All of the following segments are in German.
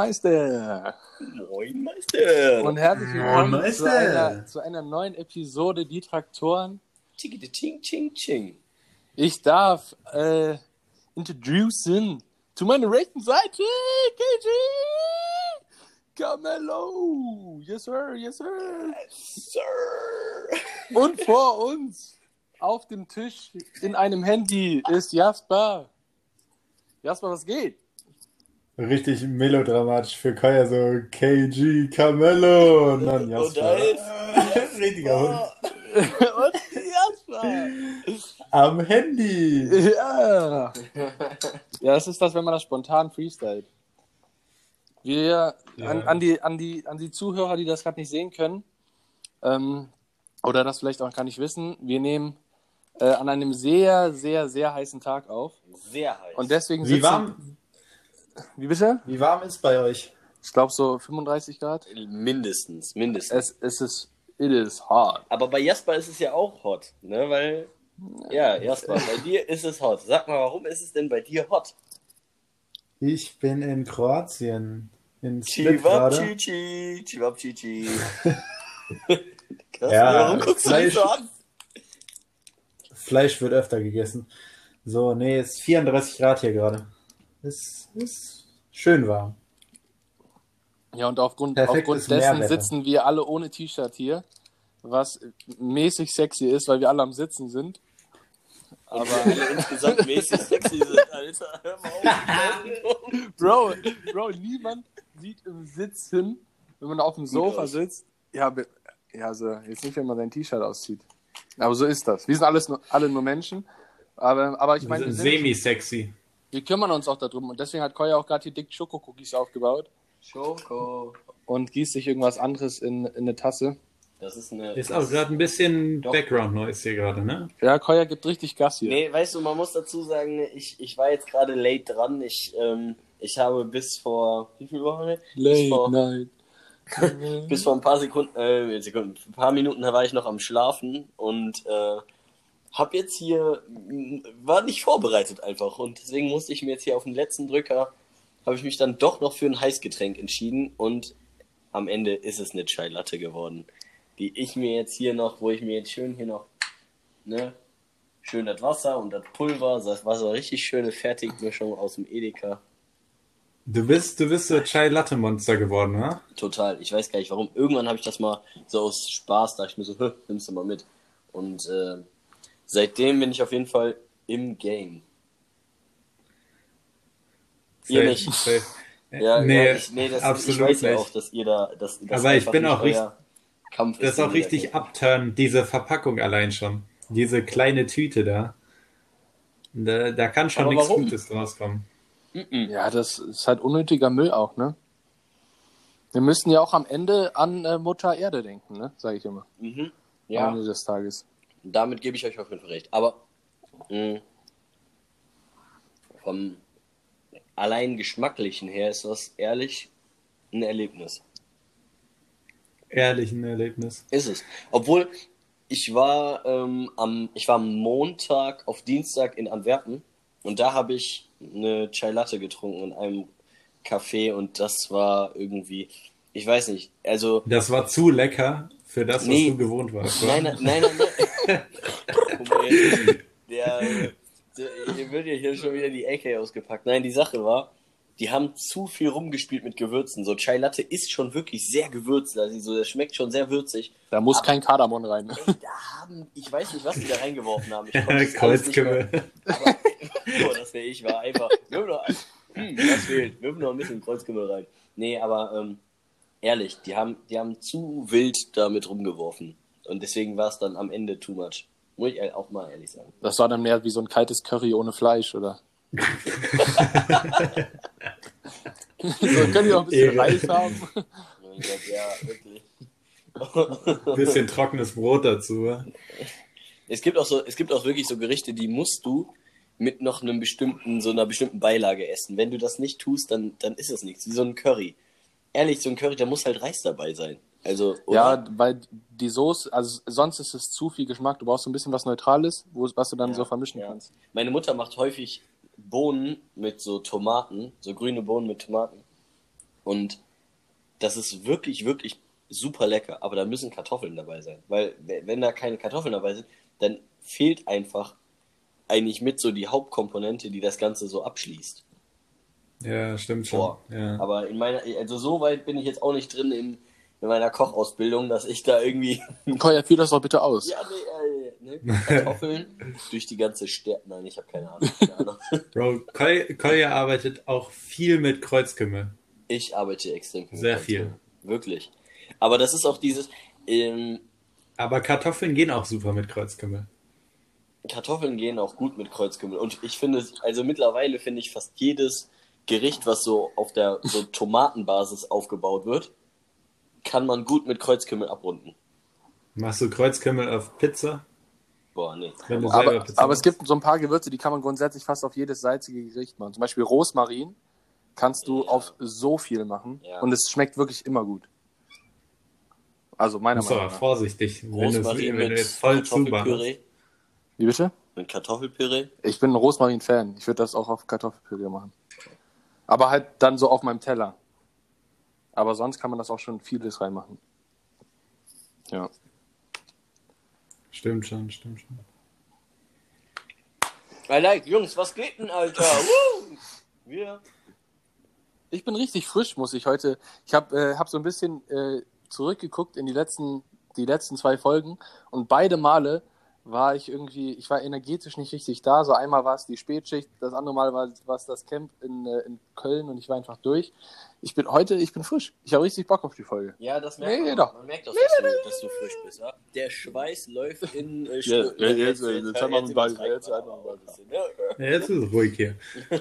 Meister! Moin, Meister! Und herzlich willkommen zu, einer, zu einer neuen Episode Die Traktoren. Ching, ching, ching. Ich darf äh, introducen zu meiner rechten Seite KG Carmelo! Yes, sir, yes, sir! Sir! Und vor uns auf dem Tisch in einem Handy ist Jasper. Jasper, was geht? Richtig melodramatisch für Kaya, so KG Carmelo und dann Und Jasper. da ist Richtiger Hund. Und Jasper! Am Handy. Ja. Ja, das ist das, wenn man das spontan freestylt. Wir, an, Ja. an, die, an, die, an die Zuhörer, die das gerade nicht sehen können, ähm, oder das vielleicht auch gar nicht wissen, wir nehmen äh, an einem sehr, sehr, sehr heißen Tag auf. Sehr heiß. Und deswegen Wie sitzen... warm, Wie bitte? wie warm ist bei euch? Ich glaube so 35 Grad. mindestens, mindestens. Es, es ist... It is hot. Aber bei Jasper ist es ja auch hot, ne? Weil, ja, Jasper, bei dir ist es hot. Sag mal, warum ist es denn bei dir hot? Ich bin in Kroatien. In Split gerade. Chivapchichi, Chivapchichi. Krass, Ja, warum guckst du mich so Fleisch- an? Fleisch wird öfter gegessen. So, nee, es ist 34 Grad hier gerade. Es ist schön warm. Ja, und aufgrund, Perfektes aufgrund dessen Meerwetter. sitzen wir alle ohne T-Shirt hier, was mäßig sexy ist, weil wir alle am Sitzen sind. Aber alle insgesamt mäßig sexy sind, Alter. Hör mal auf. Bro, Bro, niemand sieht im Sitzen, wenn man auf dem Sofa sitzt. Ja, ja, also jetzt nicht, wenn man sein T-Shirt auszieht. Aber so ist das. Wir sind alles nur, alle nur Menschen. Aber, aber ich meine, wir, sind- Semi-sexy. Wir kümmern uns auch darum. Und deswegen hat Koya auch gerade die dicken Schokokookies aufgebaut Schoko. und gießt sich irgendwas anderes in, in eine Tasse. Das ist eine. Ist auch gerade ein bisschen. Background-Noise hier gerade, ne? Ja, Koya gibt richtig Gas hier. Nee, weißt du, man muss dazu sagen, ich, ich war jetzt gerade late dran. Ich, ähm, ich habe bis vor. Wie viel Wochen? Bis vor, Late night. bis vor ein paar Sekunden, äh, Sekunden, ein paar Minuten da war ich noch am Schlafen und äh, hab jetzt hier. War nicht vorbereitet einfach. Und deswegen musste ich mir jetzt hier auf den letzten Drücker. Habe ich mich dann doch noch für ein Heißgetränk entschieden und am Ende ist es eine Chai Latte geworden. Die ich mir jetzt hier noch, wo ich mir jetzt schön hier noch, ne, schön das Wasser und das Pulver, das war so eine richtig schöne Fertigmischung aus dem Edeka. Du bist, du bist so Chai Latte Monster geworden, ne? Total. Ich weiß gar nicht warum. Irgendwann habe ich das mal so aus Spaß, da ich mir so, "Hä, nimmst du mal mit. Und äh, seitdem bin ich auf jeden Fall im Game. Ihr nicht. safe. Ja, nee, ja, ich, nee das, absolut ich weiß ja nicht. auch, dass ihr da, dass, dass Aber ich bin auch euer Kampf Das ist auch richtig abturn, diese Verpackung allein schon. Diese kleine Tüte da. Da, da kann schon Aber nichts warum? Gutes draus kommen. Ja, das ist halt unnötiger Müll auch, ne? Wir müssen ja auch am Ende an äh, Mutter Erde denken, ne? Sage ich immer. Mhm. Am Ja, Ende des Tages. Damit gebe ich euch auf jeden Fall recht. Aber mh, vom allein geschmacklichen her ist das ehrlich ein Erlebnis. Ehrlich ein Erlebnis. Ist es. Obwohl, ich war, ähm, am, ich war am Montag auf Dienstag in Antwerpen und da habe ich eine Chai Latte getrunken in einem Café und das war irgendwie, ich weiß nicht, also Das war zu lecker für das, was Nee. du gewohnt warst. wa? Nein, nein, nein, nein. nein. Der, hier wird ja hier schon wieder die AK ausgepackt. Nein, die Sache war, die haben zu viel rumgespielt mit Gewürzen. So Chai Latte ist schon wirklich sehr gewürzt. Also so, das schmeckt schon sehr würzig. Da muss kein Kardamom rein. Ey, da haben, ich weiß nicht, was die da reingeworfen haben. Ich konnte das alles nicht mehr- Kreuzkümmel. aber, boah, das wäre ich, war einfach. Wirf noch, hm, das fehlt. Wirf noch ein bisschen Kreuzkümmel rein. Nee, aber ähm, ehrlich, die haben, die haben zu wild damit rumgeworfen. Und deswegen war es dann am Ende too much. Muss ich auch mal ehrlich sagen. Das war dann mehr wie so ein kaltes Curry ohne Fleisch, oder? so, können die auch ein bisschen Ehre. Reis haben? Ja, wirklich. Bisschen trockenes Brot dazu. wa? Es gibt auch so, es gibt auch wirklich so Gerichte, die musst du mit noch einem bestimmten, so einer bestimmten Beilage essen. Wenn du das nicht tust, dann, dann ist es nichts. Wie so ein Curry. Ehrlich, so ein Curry, da muss halt Reis dabei sein. Also, oder? Ja, weil die Soße, also sonst ist es zu viel Geschmack. Du brauchst so ein bisschen was Neutrales, wo, was du dann Ja, so vermischen ja. kannst. Meine Mutter macht häufig Bohnen mit so Tomaten, so grüne Bohnen mit Tomaten. Und das ist wirklich, wirklich super lecker. Aber da müssen Kartoffeln dabei sein. Weil, wenn da keine Kartoffeln dabei sind, dann fehlt einfach eigentlich mit so die Hauptkomponente, die das Ganze so abschließt. Ja, stimmt schon. Boah. Ja. Aber in meiner, also so weit bin ich jetzt auch nicht drin in, in meiner Kochausbildung, dass ich da irgendwie Koya, führ das doch bitte aus. Ja, nee, äh, ne? Kartoffeln durch die ganze Stadt. Nein, ich habe keine Ahnung. Keine Ahnung. Bro, Kol Kolja arbeitet auch viel mit Kreuzkümmel. Ich arbeite extrem mit Sehr viel. Wirklich. Aber das ist auch dieses. Ähm, Aber Kartoffeln gehen auch super mit Kreuzkümmel. Kartoffeln gehen auch gut mit Kreuzkümmel. Und ich finde, also mittlerweile finde ich fast jedes Gericht, was so auf der so Tomatenbasis aufgebaut wird, kann man gut mit Kreuzkümmel abrunden. Machst du Kreuzkümmel auf Pizza? Boah, nee. Wenn du selber Aber, Pizza aber es gibt so ein paar Gewürze, die kann man grundsätzlich fast auf jedes salzige Gericht machen. Zum Beispiel Rosmarin kannst du Ja. auf so viel machen Ja. und es schmeckt wirklich immer gut. Also meiner Meinung nach. vorsichtig, Rosmarin wenn du mit jetzt voll. Kartoffelpüree. Wie bitte? Mit Kartoffelpüree. Ich bin ein Rosmarin-Fan. Ich würde das auch auf Kartoffelpüree machen. Aber halt dann so auf meinem Teller. Aber sonst kann man das auch schon vieles reinmachen. Ja. Stimmt schon, stimmt schon. I like, Jungs, was geht denn, Alter? Woo! Wir. Ich bin richtig frisch, muss ich heute. Ich habe äh, hab so ein bisschen äh, zurückgeguckt in die letzten, die letzten zwei Folgen und beide Male war ich irgendwie, ich war energetisch nicht richtig da. So einmal war es die Spätschicht, das andere Mal war war es das Camp in, äh, in Köln und ich war einfach durch. Ich bin heute, ich bin frisch. Ich habe richtig Bock auf die Folge. Ja, das merkt Nee, man. doch. Man merkt doch, dass, du, dass du frisch bist. Ja? Der Schweiß läuft in äh, Stö- ja, jetzt, äh, jetzt haben wir jetzt haben wir auch bald. ein bisschen, ja. Ja, jetzt ist es ruhig hier.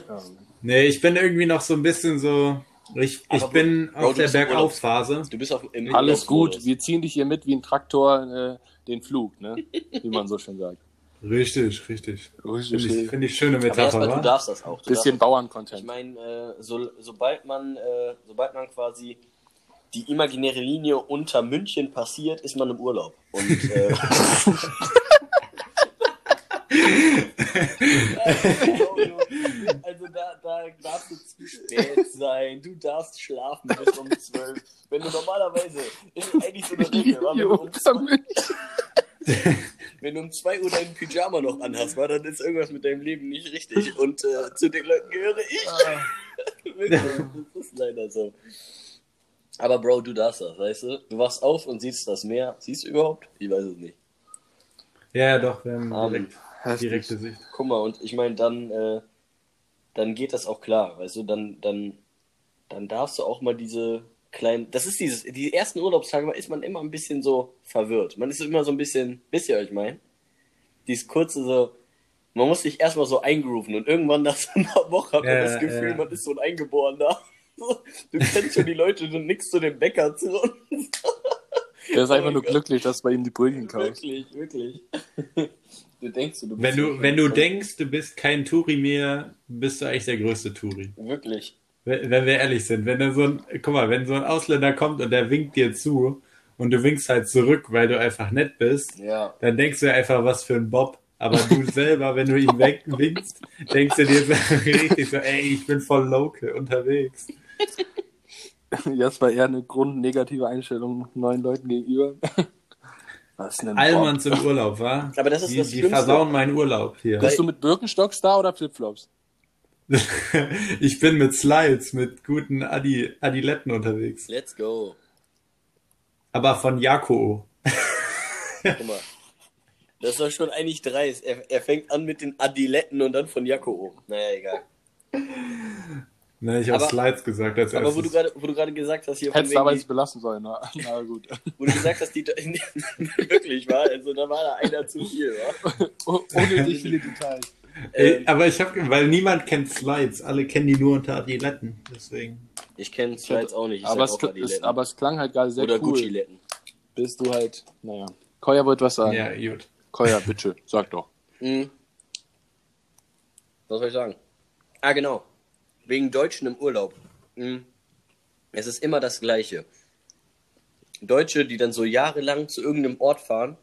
Nee, ich bin irgendwie noch so ein bisschen so. Ich, ich Aber bin Bro, auf du der Bergaufphase. Du bist auf, im Alles gut, wir ziehen dich hier mit wie ein Traktor äh, den Flug, ne? Wie man so schön sagt. Richtig, richtig. Finde ich, Richtig. find ich schöne Aber Metapher, erstmal, du darfst das auch. Du Bisschen das. Ich Bauerncontent. meine, äh, so, sobald man, äh, sobald man quasi die imaginäre Linie unter München passiert, ist man im Urlaub. Und äh, also da, da darfst du zu spät sein, du darfst schlafen bis um 12. Wenn du normalerweise, ist eigentlich so eine Regel, wenn, du um zwei, wenn du um 2 Uhr deinen Pyjama noch anhast, war, dann ist irgendwas mit deinem Leben nicht richtig. Und äh, zu den Leuten gehöre ich. Wirklich, das ist leider so. Aber Bro, du darfst das, weißt du? Du wachst auf und siehst das Meer. Siehst du überhaupt? Ich weiß es nicht. Ja, doch, wir haben Amen. direkt, Heftig. direkte Sicht. Guck mal, und ich meine, dann, äh, dann geht das auch klar, weißt du? Dann, dann, dann darfst du auch mal diese kleinen. Das ist dieses, die ersten Urlaubstage ist man immer ein bisschen so verwirrt. Man ist immer so ein bisschen, wisst ihr, was ich meine? Dieses kurze so. Man muss sich erstmal so eingrooven und irgendwann nach so einer Woche hat man Ja, das Gefühl, ja. man ist so ein Eingeborener. Du kennst schon die Leute, du nickst zu dem Bäcker zu und Der ist Oh einfach mein nur Gott. glücklich, dass du bei ihm die Brötchen kaufst. Wirklich, wirklich. Du denkst, du bist Wenn du, wenn du denkst, du bist kein Touri mehr, bist du eigentlich der größte Touri. Wirklich. Wenn wenn wir ehrlich sind, wenn da so ein, guck mal, wenn so ein Ausländer kommt und der winkt dir zu und du winkst halt zurück, weil du einfach nett bist, Ja. dann denkst du einfach, was für ein Bob. Aber du selber, wenn du ihn weg winkst, denkst du dir so richtig so, ey, ich bin voll local unterwegs. Jetzt war eher eine grundnegative Einstellung neuen Leuten gegenüber. Was denn Allmanns im Urlaub, wa? Aber das ist die, das die Schlimmste. versauen meinen Urlaub hier. Bist du mit Birkenstocks da oder Flipflops? ich bin mit Slides, mit guten Adi, Adiletten unterwegs. Let's go. Aber von Jako. Guck mal. Das ist doch schon eigentlich dreist. Er, er fängt an mit den Adiletten und dann von Jakko. Naja, egal. Ne, ich habe Slides gesagt als Aber wo du erstes. gerade, wo du gerade gesagt hast, hier von Hättest du aber wegen jetzt belassen sollen. Na, na gut. wo du gesagt hast, die wirklich war, also da war da einer zu viel, wa? Oh- Ohne dich viele Details. Ähm, aber ich habe, weil niemand kennt Slides, alle kennen die nur unter Adiletten, deswegen. ich kenne Slides auch nicht. Ich Aber es, auch Adiletten. aber es klang halt gerade sehr Oder cool. Gucci-Letten. Bis du halt, naja. Koya wollte was sagen. Ja, gut. Koya, bitte, sag doch. Mhm. Was soll ich sagen? Ah, genau. Wegen Deutschen im Urlaub. Mhm. Es ist immer das Gleiche. Deutsche, die dann so jahrelang zu irgendeinem Ort fahren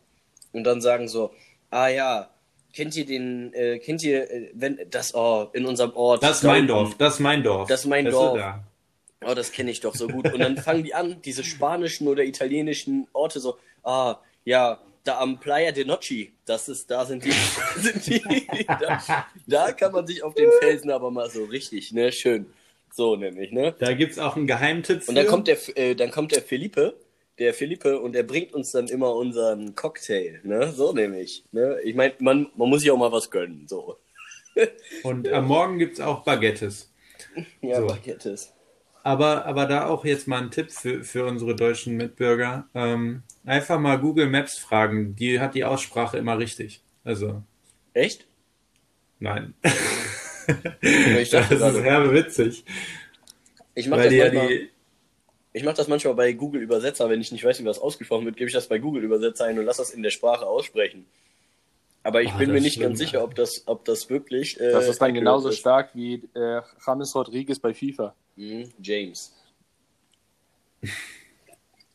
und dann sagen so, ah ja, kennt ihr den, äh, kennt ihr, äh, wenn, das, oh, in unserem Ort. Das ist mein. Dorf, das ist mein Dorf. Das ist mein du, Dorf. da? Oh, das kenne ich doch so gut. Und dann fangen die an, diese spanischen oder italienischen Orte so, ah, ja, da am Playa de Noci, das ist, da sind die, sind die da, da kann man sich auf den Felsen aber mal so richtig, ne, schön. So nämlich, ne? Da gibt's auch einen Geheimtipp für. Und dann kommt der, äh, dann kommt der Felipe, der Felipe, und der bringt uns dann immer unseren Cocktail, ne? So nämlich, ne? Ich meine, man, man muss sich auch mal was gönnen, so. Und am Morgen gibt's auch Baguettes. Ja, So. Baguettes. Aber, aber da auch jetzt mal ein Tipp für, für unsere deutschen Mitbürger. Ähm, einfach mal Google Maps fragen. Die hat die Aussprache immer richtig. Also, Echt? nein. Ich Das dachte ist gerade, herbe witzig. ich mach Weil das die ja manchmal, die, ich mach das manchmal bei Google Übersetzer, wenn ich nicht weiß, wie was ausgesprochen wird, gebe ich das bei Google Übersetzer ein und lass das in der Sprache aussprechen. Aber ich Ah, bin mir das nicht ist ganz schlimm, sicher, ob das, ob das wirklich. Äh, Das ist dann genauso ist. stark wie äh, James Rodriguez bei FIFA. Mhm, James.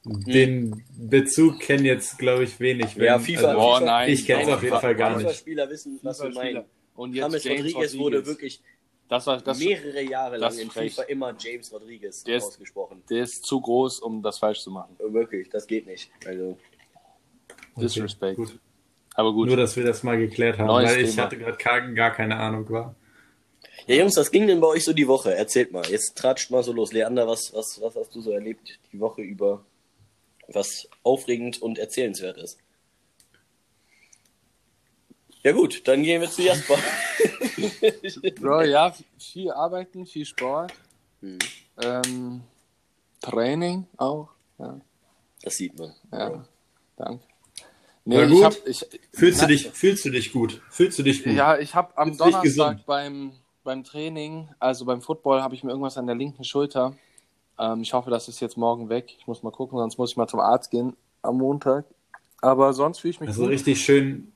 den Bezug kennen jetzt, glaube ich, wenig. Ja, Wenn- FIFA. also, FIFA nein. Ich kenn's Nein, auf jeden Fall gar nicht. FIFA-Spieler wissen, was wir meinen. Und jetzt James James Rodriguez, wurde wirklich Das war, das, mehrere Jahre lang in ist frech. FIFA immer James Rodriguez Der ist- ausgesprochen. der ist zu groß, um das falsch zu machen. Wirklich, das geht nicht. Also, okay, Disrespect. gut. Aber gut. Nur, dass wir das mal geklärt haben, Neues weil ich Thema. hatte gerade gar, gar keine Ahnung war. Ja, Jungs, was ging denn bei euch so die Woche? Erzählt mal. Jetzt tratscht mal so los. Leander, was, was, was hast du so erlebt die Woche über, was aufregend und erzählenswert ist? Ja gut, dann gehen wir zu Jasper. Bro, ja, viel arbeiten, viel Sport, Hm, ähm, Training auch. Ja, das sieht man. ja danke. Na Nee, gut. ich hab, ich, Fühlst du Na- dich, fühlst du dich gut? Fühlst du dich gut? Ja, ich habe am Fühlst du Donnerstag beim, beim Training, also beim Football, habe ich mir irgendwas an der linken Schulter. Ähm, ich hoffe, das ist jetzt morgen weg. Ich muss mal gucken, sonst muss ich mal zum Arzt gehen am Montag. Aber sonst fühle ich mich Also gut. richtig schön,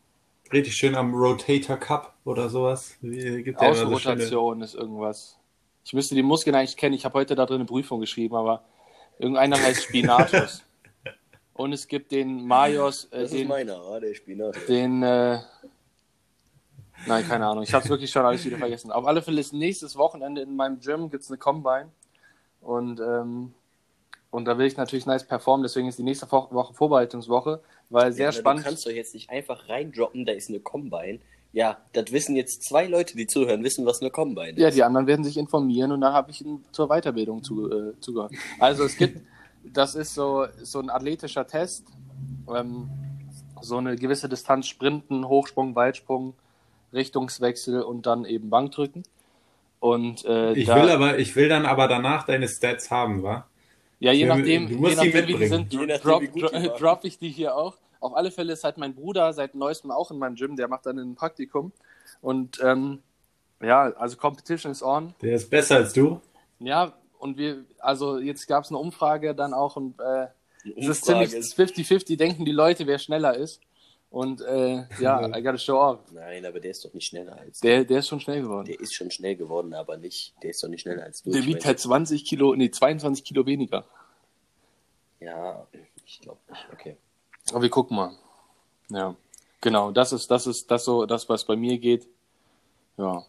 richtig schön am Rotator Cup oder sowas. Wie- Gibt ja immer so Außenrotation ist irgendwas. Ich müsste die Muskeln eigentlich kennen. Ich habe heute da drin eine Prüfung geschrieben, aber irgendeiner heißt Spinatus. Und es gibt den Majos, äh, Das ist den, meiner, ah, der Spinat. den äh, Nein, keine Ahnung. Ich habe es wirklich schon alles wieder vergessen. Auf alle Fälle ist nächstes Wochenende in meinem Gym gibt's eine Combine. Und, ähm, und da will ich natürlich nice performen. Deswegen ist die nächste Wo- Woche Vorbereitungswoche, weil sehr Ja, spannend. Du kannst doch jetzt nicht einfach reindroppen, da ist eine Combine. Ja, das wissen jetzt zwei Leute, die zuhören, wissen, was eine Combine ist. Ja, die anderen werden sich informieren und dann habe ich ihnen zur Weiterbildung zu, äh, zugehört. Also es gibt, das ist so, so ein athletischer Test, ähm, so eine gewisse Distanz sprinten, Hochsprung, Weitsprung, Richtungswechsel und dann eben Bankdrücken. Und äh, Ich da, will aber, ich will dann aber danach deine Stats haben, wa? Ja, je nachdem, je nachdem wie die sind, Je nachdem, drop, wie gut die drop ich die hier auch. Auf alle Fälle ist halt mein Bruder seit neuestem auch in meinem Gym, der macht dann ein Praktikum. Und ähm, ja, also Competition is on. Der ist besser als du. Ja, und wir, also jetzt gab es eine Umfrage dann auch und äh, es ist ziemlich 50-50, denken die Leute, wer schneller ist. Und äh, ja, I gotta show off. Nein, aber der ist doch nicht schneller als Der, der ist schon schnell geworden. Der ist schon schnell geworden, aber nicht, der ist doch nicht schneller als du. Der wiegt halt 20 Kilo, nee, 22 Kilo weniger. Ja, ich glaube nicht. Okay. Aber wir gucken mal. Ja, genau, das ist, das ist das so, das, was bei mir geht. Ja.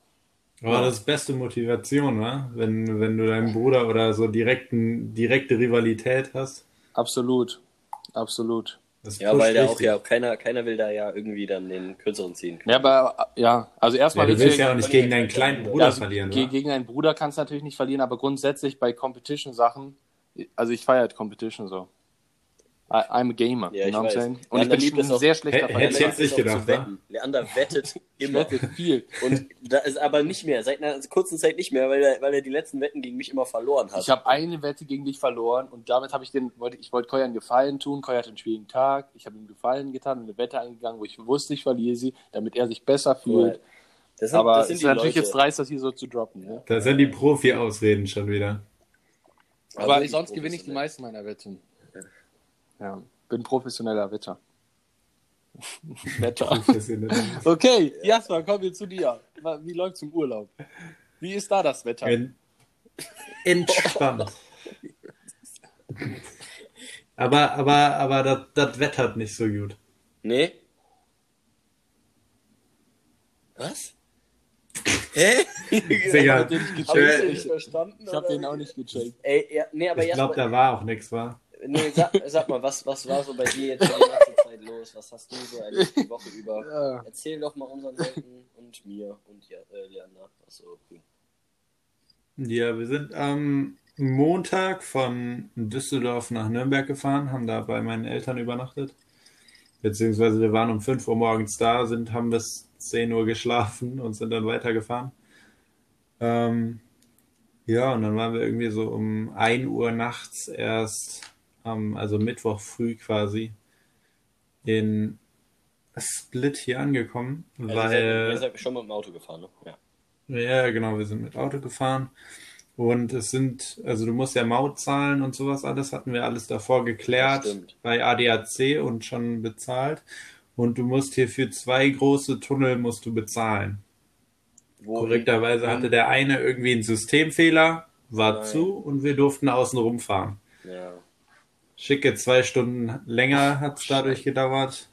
Aber das ist beste Motivation, wa? Wenn, wenn du deinen Bruder oder so direkten, direkte Rivalität hast. Absolut. Absolut. Das Ja, weil der auch ja, keiner, keiner will da ja irgendwie dann den kürzeren ziehen. Ja, aber ja, also Ja, erstmal du willst ja auch nicht gegen deinen kleinen Bruder also, verlieren, ge wa? Gegen einen Bruder kannst du natürlich nicht verlieren, aber grundsätzlich bei Competition-Sachen, also ich feiere halt Competition so. I, I'm a gamer, Ja, you ich know what I'm weiß. saying? Und ich Leander bin liebt ein sehr schlechter Verlierer. hätte ich jetzt nicht gedacht, zu wetten. Leander wettet Ich immer. viel. Und da ist aber nicht mehr, seit einer kurzen Zeit nicht mehr, weil er, weil er die letzten Wetten gegen mich immer verloren hat. Ich habe eine Wette gegen dich verloren und damit habe ich den, wollte, ich wollte Koya einen Gefallen tun. Koya hat einen schwierigen Tag. Ich habe ihm Gefallen getan eine Wette eingegangen, wo ich wusste, ich verliere sie, damit er sich besser fühlt. das sind, Aber das ist natürlich Leute. jetzt dreist, das hier so zu droppen. Ne? Da sind die Profi-Ausreden schon wieder. Aber Also ich, sonst gewinne ich die meisten meiner Wetten. Ja, bin professioneller Wetter. Wetter. Okay, Jasper, kommen wir zu dir. Wie läuft's im Urlaub? Wie ist da das Wetter? En- Entspannt. Aber, aber, aber das, das wettert nicht so gut. Nee? Was? Hä? Digga, hab ich ich-? Ich habe den auch nicht gecheckt. Ey, ja, nee, aber ich glaube, da war auch nichts, war. Nee, sag, sag mal, was, was war so bei dir jetzt die ganze Zeit los? Was hast du so erlebt die Woche über? Ja. Erzähl doch mal unseren Leuten und mir und ja, äh, Leander. Achso, du. Ja, wir sind am Montag von Düsseldorf nach Nürnberg gefahren, haben da bei meinen Eltern übernachtet. Beziehungsweise wir waren um 5 Uhr morgens da, sind, haben bis 10 Uhr geschlafen und sind dann weitergefahren. Ähm, ja, und dann waren wir irgendwie so um 1 Uhr nachts erst, am, also Mittwoch früh quasi, in Split hier angekommen, Also weil... ihr, seid, schon mit dem Auto gefahren, ne? Ja. Ja, genau, wir sind mit Auto gefahren. Und es sind, also du musst ja Maut zahlen und sowas alles, hatten wir alles davor geklärt bei ADAC und schon bezahlt. Und du musst hier für zwei große Tunnel musst du bezahlen. Wo Korrekterweise hatte der eine irgendwie einen Systemfehler, war Nein. zu und wir durften außen rumfahren. Ja. Schicke zwei Stunden länger hat es dadurch gedauert.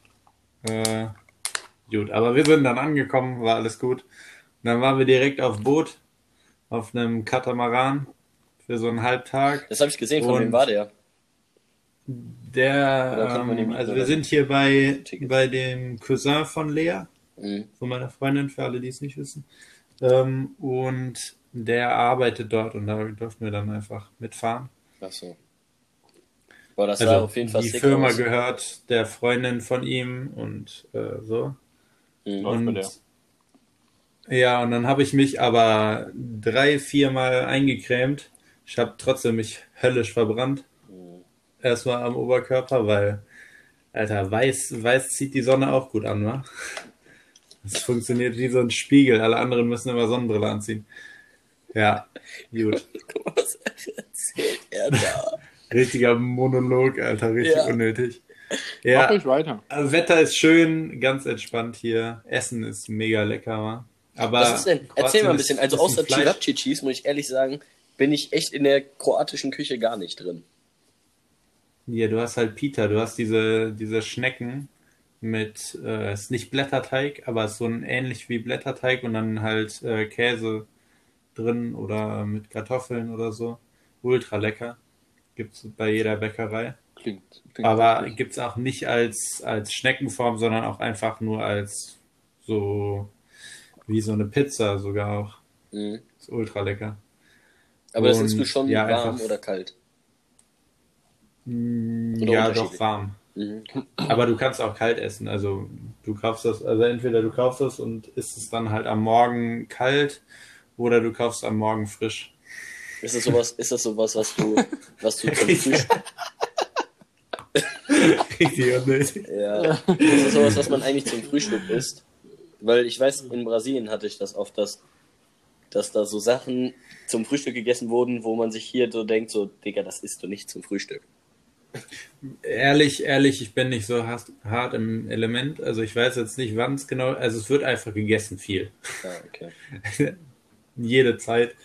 Äh, gut, aber wir sind dann angekommen, war alles gut. Und dann waren wir direkt auf Boot, auf einem Katamaran für so einen Halbtag. Das habe ich gesehen, von Und- wem war der? Der, ähm, also wir sind hier bei, Tickets. bei dem Cousin von Lea, Mhm. von meiner Freundin, für alle, die es nicht wissen. Ähm, und der arbeitet dort und da durften wir dann einfach mitfahren. Achso. Boah, das Also auf jeden Fall die sick Firma aus. gehört der Freundin von ihm und äh, so. Mhm. Und der. ja, und dann habe ich mich aber drei, viermal eingecremt. Ich habe trotzdem mich höllisch verbrannt. Mhm. Erstmal am Oberkörper, weil, Alter, weiß, weiß zieht die Sonne auch gut an, wa? Das funktioniert wie so ein Spiegel. Alle anderen müssen immer Sonnenbrille anziehen. Ja, gut. Guck mal, was erzählt er da? Richtiger Monolog, Alter, richtig Ja. unnötig. Mach Ja, ruhig weiter. also Wetter ist schön, ganz entspannt hier. Essen ist mega lecker, wa? Aber Was ist denn? Erzähl mal ein bisschen. Also außer Chirachichis, muss ich ehrlich sagen, bin ich echt in der kroatischen Küche gar nicht drin. Ja, du hast halt Pita, du hast diese, diese Schnecken mit, äh, ist nicht Blätterteig, aber ist so ein ähnlich wie Blätterteig und dann halt äh, Käse drin oder mit Kartoffeln oder so. Ultra lecker. Gibt's bei jeder Bäckerei. Klingt. klingt Aber wirklich. gibt's auch nicht als, als Schneckenform, sondern auch einfach nur als so wie so eine Pizza sogar auch. Mhm. Ist ultra lecker. Aber das Und, isst du schon ja, warm einfach- oder kalt? Mm, Oder Ja, doch warm. Mhm. Aber du kannst auch kalt essen. Also du kaufst das, also entweder du kaufst das und isst es dann halt am Morgen kalt oder du kaufst am Morgen frisch. Ist das sowas, ist das sowas, was du, was du zum Frühstück, Richtig unnötig. ja, ist das sowas, was man eigentlich zum Frühstück isst? Weil ich weiß, in Brasilien hatte ich das oft, dass, dass da so Sachen zum Frühstück gegessen wurden, wo man sich hier so denkt, so, Digga, das isst du nicht zum Frühstück. Ehrlich, ehrlich, ich bin nicht so hart, im Element. Also ich weiß jetzt nicht, wann es genau. Also es wird einfach gegessen viel. Ja, okay. Jede Zeit.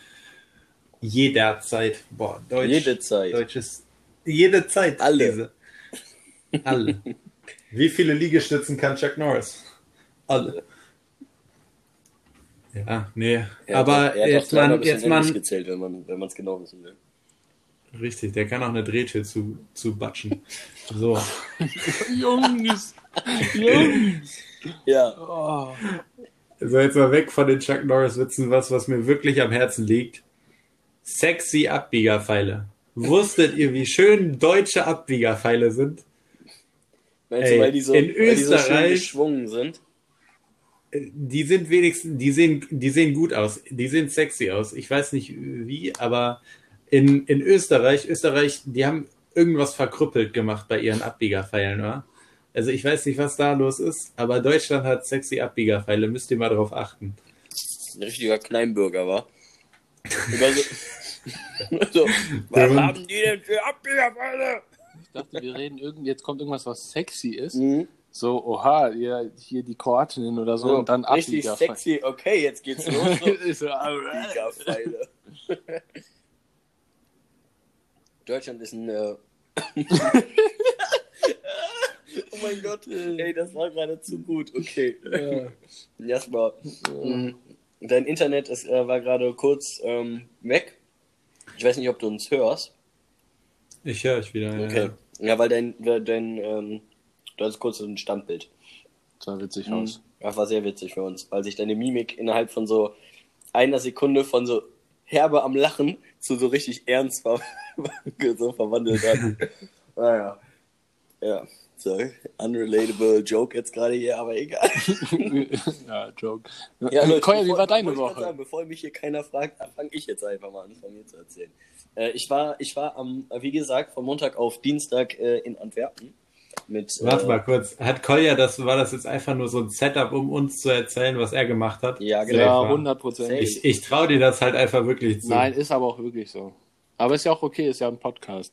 Jederzeit. Boah, Deutsch. Jede Zeit. Deutsches. Jede Zeit. Alle. Diese. Alle. Wie viele Liegestützen kann Chuck Norris? Alle. Ja, nee. Er Aber hat, er hat jetzt bis jetzt mal, gezählt, wenn man wenn man es genau wissen will. richtig, der kann auch eine Drehtür zu, zu batschen. So. Jungs! Jungs! Ja, Oh. So, jetzt mal weg von den Chuck Norris-Witzen, was, was mir wirklich am Herzen liegt. Sexy Abbiegerpfeile. Wusstet ihr, wie schön deutsche Abbiegerpfeile sind? meinst Ey, du, weil die so, in weil die so schön Österreich- geschwungen sind? Die sind wenigstens, die sehen, die sehen gut aus. Die sehen sexy aus. Ich weiß nicht wie, aber in, in Österreich, Österreich, die haben irgendwas verkrüppelt gemacht bei ihren Abbiegerpfeilen, oder? Also ich weiß nicht, was da los ist, aber Deutschland hat sexy Abbiegerpfeile. Müsst ihr mal drauf achten. Ein richtiger Kleinbürger war. Immer so, so, was Hund. haben die denn für Abbiegerpfeile? Ich dachte, wir reden irgend, jetzt kommt irgendwas, was sexy ist. Mhm. So, oha, ihr, hier die Kroatinnen oder so, So, und dann richtig sexy. Okay, jetzt geht's los. So, Ist so, alright. Abbiegerpfeile. Deutschland ist ein. Äh... oh mein Gott, ey, das war gerade zu gut. Okay. Ja. Erstmal. Mhm. dein Internet ist, äh, war gerade kurz ähm, weg. Ich weiß nicht, ob du uns hörst. Ich höre euch wieder. Okay. Ja, weil dein, dein ähm, du hattest kurz ein Standbild. Sah witzig Mhm. aus. Das war sehr witzig für uns, weil sich deine Mimik innerhalb von so einer Sekunde von so herbe am Lachen zu so richtig ernst ver so verwandelt hat. naja. Ja. So, unrelatable Joke jetzt gerade hier, aber egal. ja, Joke. Ja, Leute, Koya, wie bevor- war deine Woche? Sagen, bevor mich hier keiner fragt, fange ich jetzt einfach mal an, von mir zu erzählen. Äh, ich war, ich war am, wie gesagt, von Montag auf Dienstag äh, in Antwerpen. Mit, Warte äh, mal kurz. Hat Kolja das, war das jetzt einfach nur so ein Setup, um uns zu erzählen, was er gemacht hat? Ja, genau. Ja, Safe, wa? 100 Prozent. Ich, ich traue dir das halt einfach wirklich zu. Nein, ist aber auch wirklich so. Aber ist ja auch okay, ist ja ein Podcast.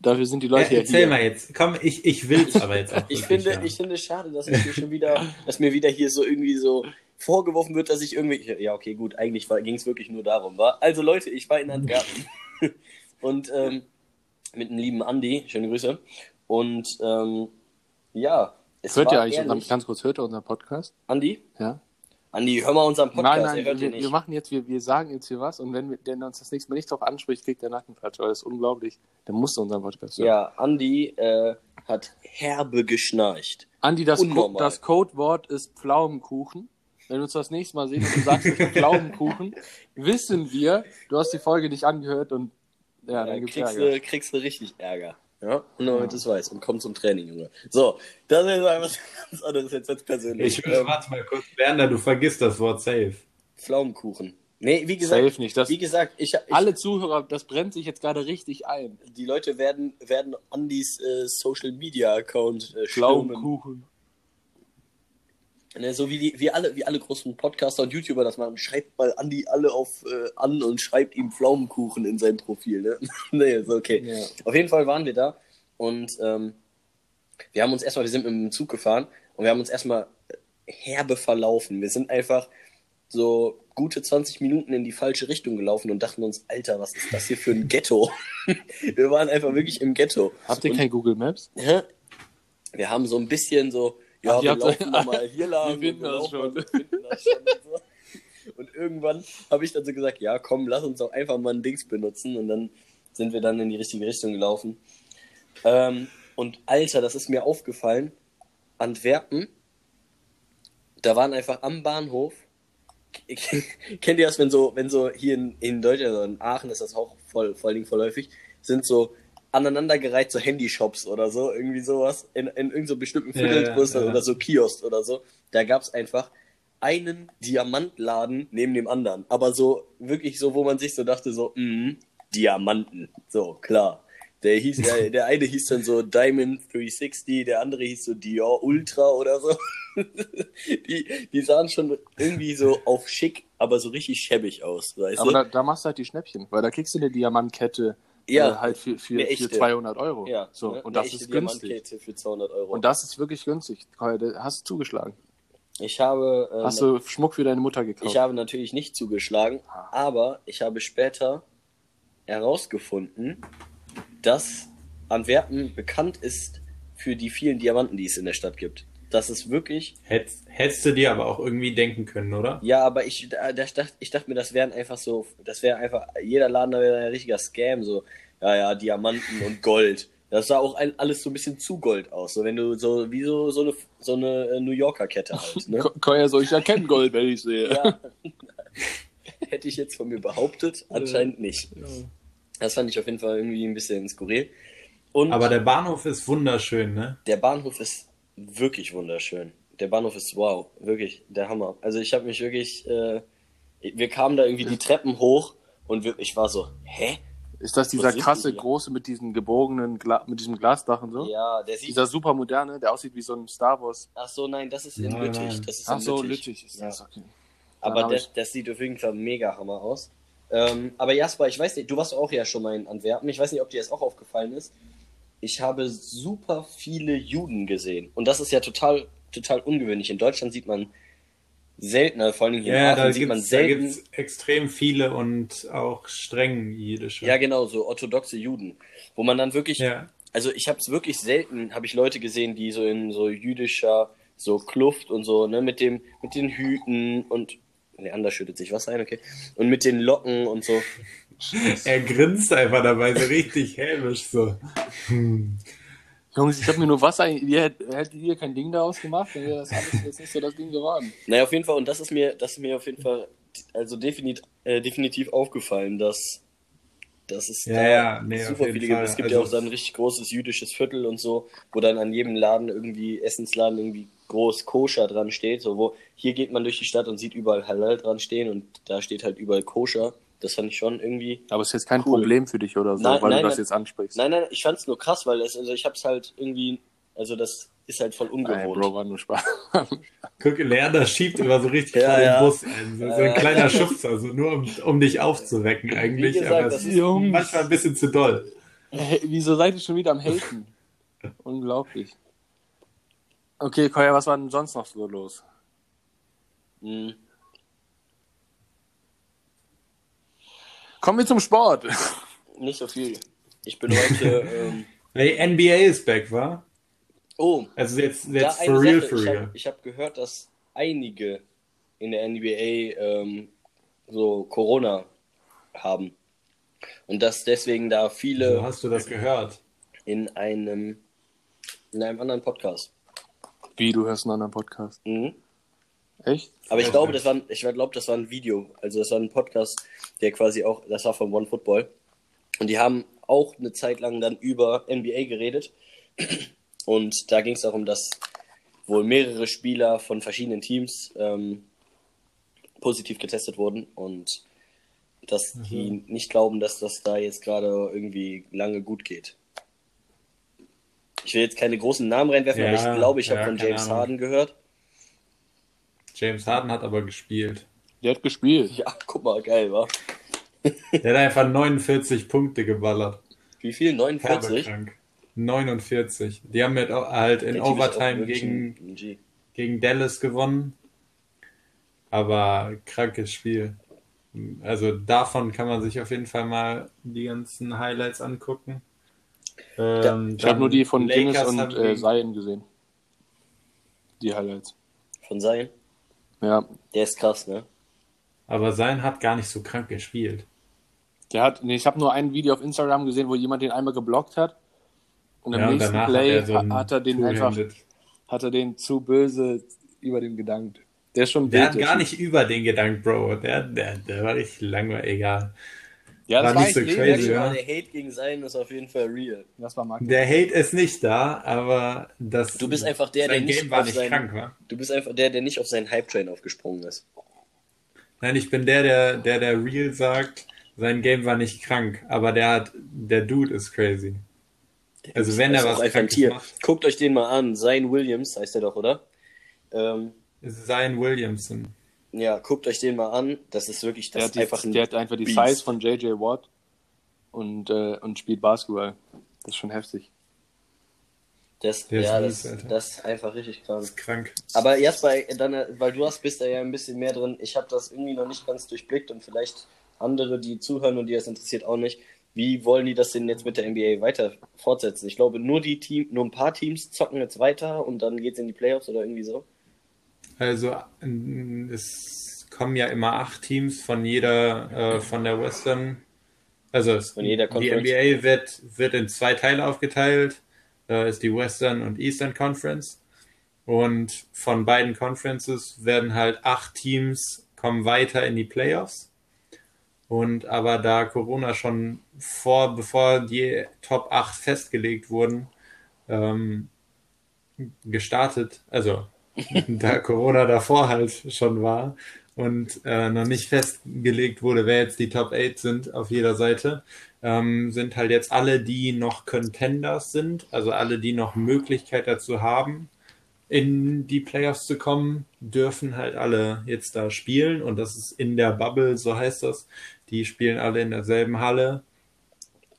Dafür sind die Leute ja, erzähl hier. mal jetzt. Komm, ich, ich will's aber jetzt auch Ich finde, hören. ich finde es schade, dass ich mir schon wieder, dass mir wieder hier so irgendwie so vorgeworfen wird, dass ich irgendwie. Ja, okay, gut, eigentlich ging es wirklich nur darum, war. Also Leute, ich war in Antwerpen und ähm, mit dem lieben Andi, schöne Grüße. Und ähm, ja, es Hört war ihr eigentlich, ehrlich. unseren, ganz kurz, hört ihr unseren Podcast? Andi? Ja? Andi, hör mal unseren Podcast, nein, nein, wir, wir machen jetzt, wir, wir sagen jetzt hier was und wenn wir, der uns das nächste Mal nicht drauf anspricht, kriegt der Nackenflatsch, weil das ist unglaublich. Der muss unseren Podcast hören. ja, Andi äh, hat herbe geschnarcht. Andi, das, Co das Codewort ist Pflaumenkuchen. Wenn wir uns das nächste Mal sehen und du sagst Pflaumenkuchen, wissen wir, du hast die Folge nicht angehört und ja, Ja, dann gibt's kriegst, Ärger. du, kriegst du richtig Ärger. Ja, und damit du es weißt. Und komm zum Training, Junge. So, das ist einfach was ganz anderes jetzt als persönlich. Ich will, warte mal kurz, Bernder, du vergisst das Wort safe. Pflaumenkuchen. Nee, wie gesagt, Safe nicht. Das, wie gesagt, ich, ich alle Zuhörer, das brennt sich jetzt gerade richtig ein. die Leute werden, werden Andys äh, Social Media Account äh, stürmen. Ne, so wie die, wie alle, wie alle großen Podcaster und YouTuber das machen. Schreibt mal Andi alle auf äh, an und schreibt ihm Pflaumenkuchen in sein Profil. Ne? nee, ist okay. Ja. Auf jeden Fall waren wir da und ähm, wir haben uns erstmal, wir sind mit dem Zug gefahren und wir haben uns erstmal herbe verlaufen. Wir sind einfach so gute 20 Minuten in die falsche Richtung gelaufen und dachten uns, Alter, was ist das hier für ein Ghetto? wir waren einfach wirklich im Ghetto. Habt ihr Und- kein Google Maps? Hä? Wir haben so ein bisschen so, ja, wir laufen mal hier lang. Wir finden das schon. wir finden das schon und, so. und irgendwann habe ich dann so gesagt, ja, komm, lass uns doch einfach mal ein Dings benutzen. Und dann sind wir dann in die richtige Richtung gelaufen. Ähm, und Alter, das ist mir aufgefallen. Antwerpen, da waren einfach am Bahnhof. Kennt ihr das, wenn so, wenn so hier in, in Deutschland, also in Aachen ist das auch voll, vor allen Dingen voll häufig, sind so aneinandergereiht so Handyshops oder so, irgendwie sowas, in, in irgendeinem so bestimmten Ja, Viertel ja, größer ja. oder so Kiosk oder so. Da gab's einfach einen Diamantladen neben dem anderen. Aber so, wirklich so, wo man sich so dachte, so, mm, Diamanten. So, klar. Der hieß, der, der eine hieß dann so Diamond 360, der andere hieß so Dior Ultra oder so. die, die sahen schon irgendwie so auf schick, aber so richtig schäbig aus, weißt Aber du? da, da machst du halt die Schnäppchen, weil da kriegst du eine Diamantkette Ja. äh, halt für, für, für echte. 200 Euro. ja, so, ne? und das ist günstig. Für 200 Euro. Und das ist wirklich günstig. Heute hast du zugeschlagen. ich habe, äh, Hast du Schmuck für deine Mutter gekauft? Ich habe natürlich nicht zugeschlagen, Ah. aber ich habe später herausgefunden, dass Antwerpen bekannt ist für die vielen Diamanten, die es in der Stadt gibt. Das ist wirklich, Hättest, hättest du dir aber auch irgendwie denken können, oder? ja, aber ich, da, da, ich, dachte, ich dachte mir, das wären einfach so, das wäre einfach, jeder Laden da wäre ein richtiger Scam, so, ja, ja, Diamanten und Gold. Das sah auch ein, alles so ein bisschen zu Gold aus, so wenn du so, wie so, so eine, so eine äh, New Yorker Kette halt, ne? Ko- Koya so, ich erkenne Gold, wenn ich sehe. Ja. Hätte ich jetzt von mir behauptet, anscheinend nicht. Das fand ich auf jeden Fall irgendwie ein bisschen skurril. Und Aber der Bahnhof ist wunderschön, ne? der Bahnhof ist wirklich wunderschön. Der Bahnhof ist wow, wirklich der Hammer. Also ich habe mich wirklich, äh, wir kamen da irgendwie die Treppen hoch und wir, ich war so, hä? Ist das dieser die krasse, hier? große mit diesem gebogenen, Gla mit diesem Glasdach und so? Ja, der sieht. Dieser super moderne, der aussieht wie so ein Star Wars. Ach so, nein, das ist in Nein, Lüttich. nein. Das ist Ach in so, Lüttich. Lüttich ist Ja. das, okay. Aber Dann das, ich- das sieht auf jeden Fall mega Hammer aus. Ähm, aber Jasper, ich weiß nicht, du warst auch ja schon mal in Antwerpen. Ich weiß nicht, ob dir das auch aufgefallen ist. Ich habe super viele Juden gesehen. Und das ist ja total, total ungewöhnlich. In Deutschland sieht man seltener, vor allem hier in Ja, Aachen da sieht man gibt's, da selten. gibt's extrem viele und auch streng jüdische. Ja, genau, so orthodoxe Juden. Wo man dann wirklich, Ja. also ich habe es wirklich selten, habe ich Leute gesehen, die so in so jüdischer, so Kluft und so, ne, mit dem, mit den Hüten und Leander schüttet sich Wasser ein, okay. Und mit den Locken und so. Er grinst einfach dabei so richtig hämisch so. Hm. Jungs, ich habe mir nur Wasser. Ihr hättet hättet ihr kein Ding daraus gemacht, dann wäre das alles jetzt nicht so das Ding geworden. Naja, auf jeden Fall, und das ist mir, das ist mir auf jeden Fall also definitiv, äh, definitiv aufgefallen, dass, dass es Ja, da ja, nee, super viele gibt. Es gibt Also ja auch so ein richtig großes jüdisches Viertel und so, wo dann an jedem Laden irgendwie, Essensladen irgendwie groß koscher dran steht. So, wo hier geht man durch die Stadt und sieht überall Halal dran stehen und da steht halt überall koscher. Das fand ich schon irgendwie. Aber es ist jetzt kein Cool. Problem für dich oder so, Nein, weil nein, du das nein. jetzt ansprichst. Nein, nein, ich fand's nur krass, weil es, also ich hab's halt irgendwie, also das ist halt voll Nein, ungewohnt. Bro, war nur Spaß. Guck, Leander schiebt immer so richtig Ja, vor den ja. Bus ein. So, so ein kleiner Schubser, so nur um, um dich aufzuwecken eigentlich. gesagt, aber es das ist ist- manchmal ein bisschen zu doll. Hey, wieso seid ihr schon wieder am Haten? Unglaublich. Okay, Koya, was war denn sonst noch so los? Hm. Kommen wir zum Sport. Nicht so viel. Ich bin heute, ähm, Hey, NBA ist back, war? oh, Also jetzt, for real, Sache. for Ich real. habe hab gehört, dass einige in der NBA ähm, so Corona haben. Und dass deswegen da viele So hast du das gehört. in einem in einem anderen Podcast. Wie, du hörst einen anderen Podcast? Mhm. Echt? Aber ich glaube, das war, ein- ich glaube, das war ein Video. Also das war ein Podcast, der quasi auch, das war von One Football. Und die haben auch eine Zeit lang dann über NBA geredet. Und da ging es darum, dass wohl mehrere Spieler von verschiedenen Teams ähm, positiv getestet wurden und dass die nicht glauben, dass das da jetzt gerade irgendwie lange gut geht. Ich will jetzt keine großen Namen reinwerfen, aber Ja, ich glaube, ich habe ja, von keine James Ahnung. Harden gehört. James Harden hat aber gespielt. Der hat gespielt. Ja, guck mal, geil, wa? Der hat einfach 49 Punkte geballert. Wie viel? 49? Herbekrank. 49. Die haben mit, halt in Overtime gegen, gegen Dallas gewonnen. Aber krankes Spiel. Also davon kann man sich auf jeden Fall mal die ganzen Highlights angucken. Ähm, Ich habe nur die von Guinness Lakers und haben äh, Zion gesehen. Die Highlights. Von sein. Ja. Der ist krass, ne? Aber sein hat gar nicht so krank gespielt. Der hat, nee, ich habe nur ein Video auf Instagram gesehen, wo jemand den einmal geblockt hat. Und im Ja, und nächsten danach Play hat er, so hat er den einfach, hat er den zu böse über den gedankt. Der ist schon Der hat gar nicht über den gedankt, Bro. Der, der, der war richtig langweilig. Egal. Ja, das war war nicht so crazy, crazy, ja. Der Hate gegen sein ist auf jeden Fall real. Das war Marketing. Der Hate ist nicht da, aber das. Du bist einfach der, sein der nicht Game war auf nicht sein- krank, war. Du bist einfach der, der nicht auf seinen Hype-Train aufgesprungen ist. Nein, ich bin der, der, der, der real sagt, sein Game war nicht krank, aber der hat, der Dude ist crazy. Also wenn er was einfach ein Krankes Tier. macht, Guckt euch den mal an. Sein Williams heißt der doch, oder? Ähm, Zion Williamson. Ja, guckt euch den mal an. Das ist wirklich, das Der ist die, einfach ein der hat einfach die Beast. Size von JJ Watt und, äh, und spielt Basketball. Das ist schon heftig. Das, Der ist ja, mies, das, Alter. das ist einfach richtig krank. Ist krank. Aber erst bei dann, weil du hast, bist da ja ein bisschen mehr drin. Ich habe das irgendwie noch nicht ganz durchblickt und vielleicht andere, die zuhören und die das interessiert, auch nicht. Wie wollen die das denn jetzt mit der NBA weiter fortsetzen? Ich glaube, nur die Team, nur ein paar Teams zocken jetzt weiter und dann geht's in die Playoffs oder irgendwie so. Also es kommen ja immer acht Teams von jeder, äh, von der Western, also es, Von jeder die Conference. NBA wird, wird in zwei Teile aufgeteilt, äh, ist die Western und Eastern Conference. Und von beiden Conferences werden halt acht Teams kommen weiter in die Playoffs. Und aber da Corona schon vor, bevor die Top 8 festgelegt wurden, ähm, gestartet, also da Corona davor halt schon war und äh, noch nicht festgelegt wurde, wer jetzt die Top 8 sind auf jeder Seite, ähm, sind halt jetzt alle, die noch Contenders sind, also alle, die noch Möglichkeit dazu haben, in die Playoffs zu kommen, dürfen halt alle jetzt da spielen und das ist in der Bubble, so heißt das. Die spielen alle in derselben Halle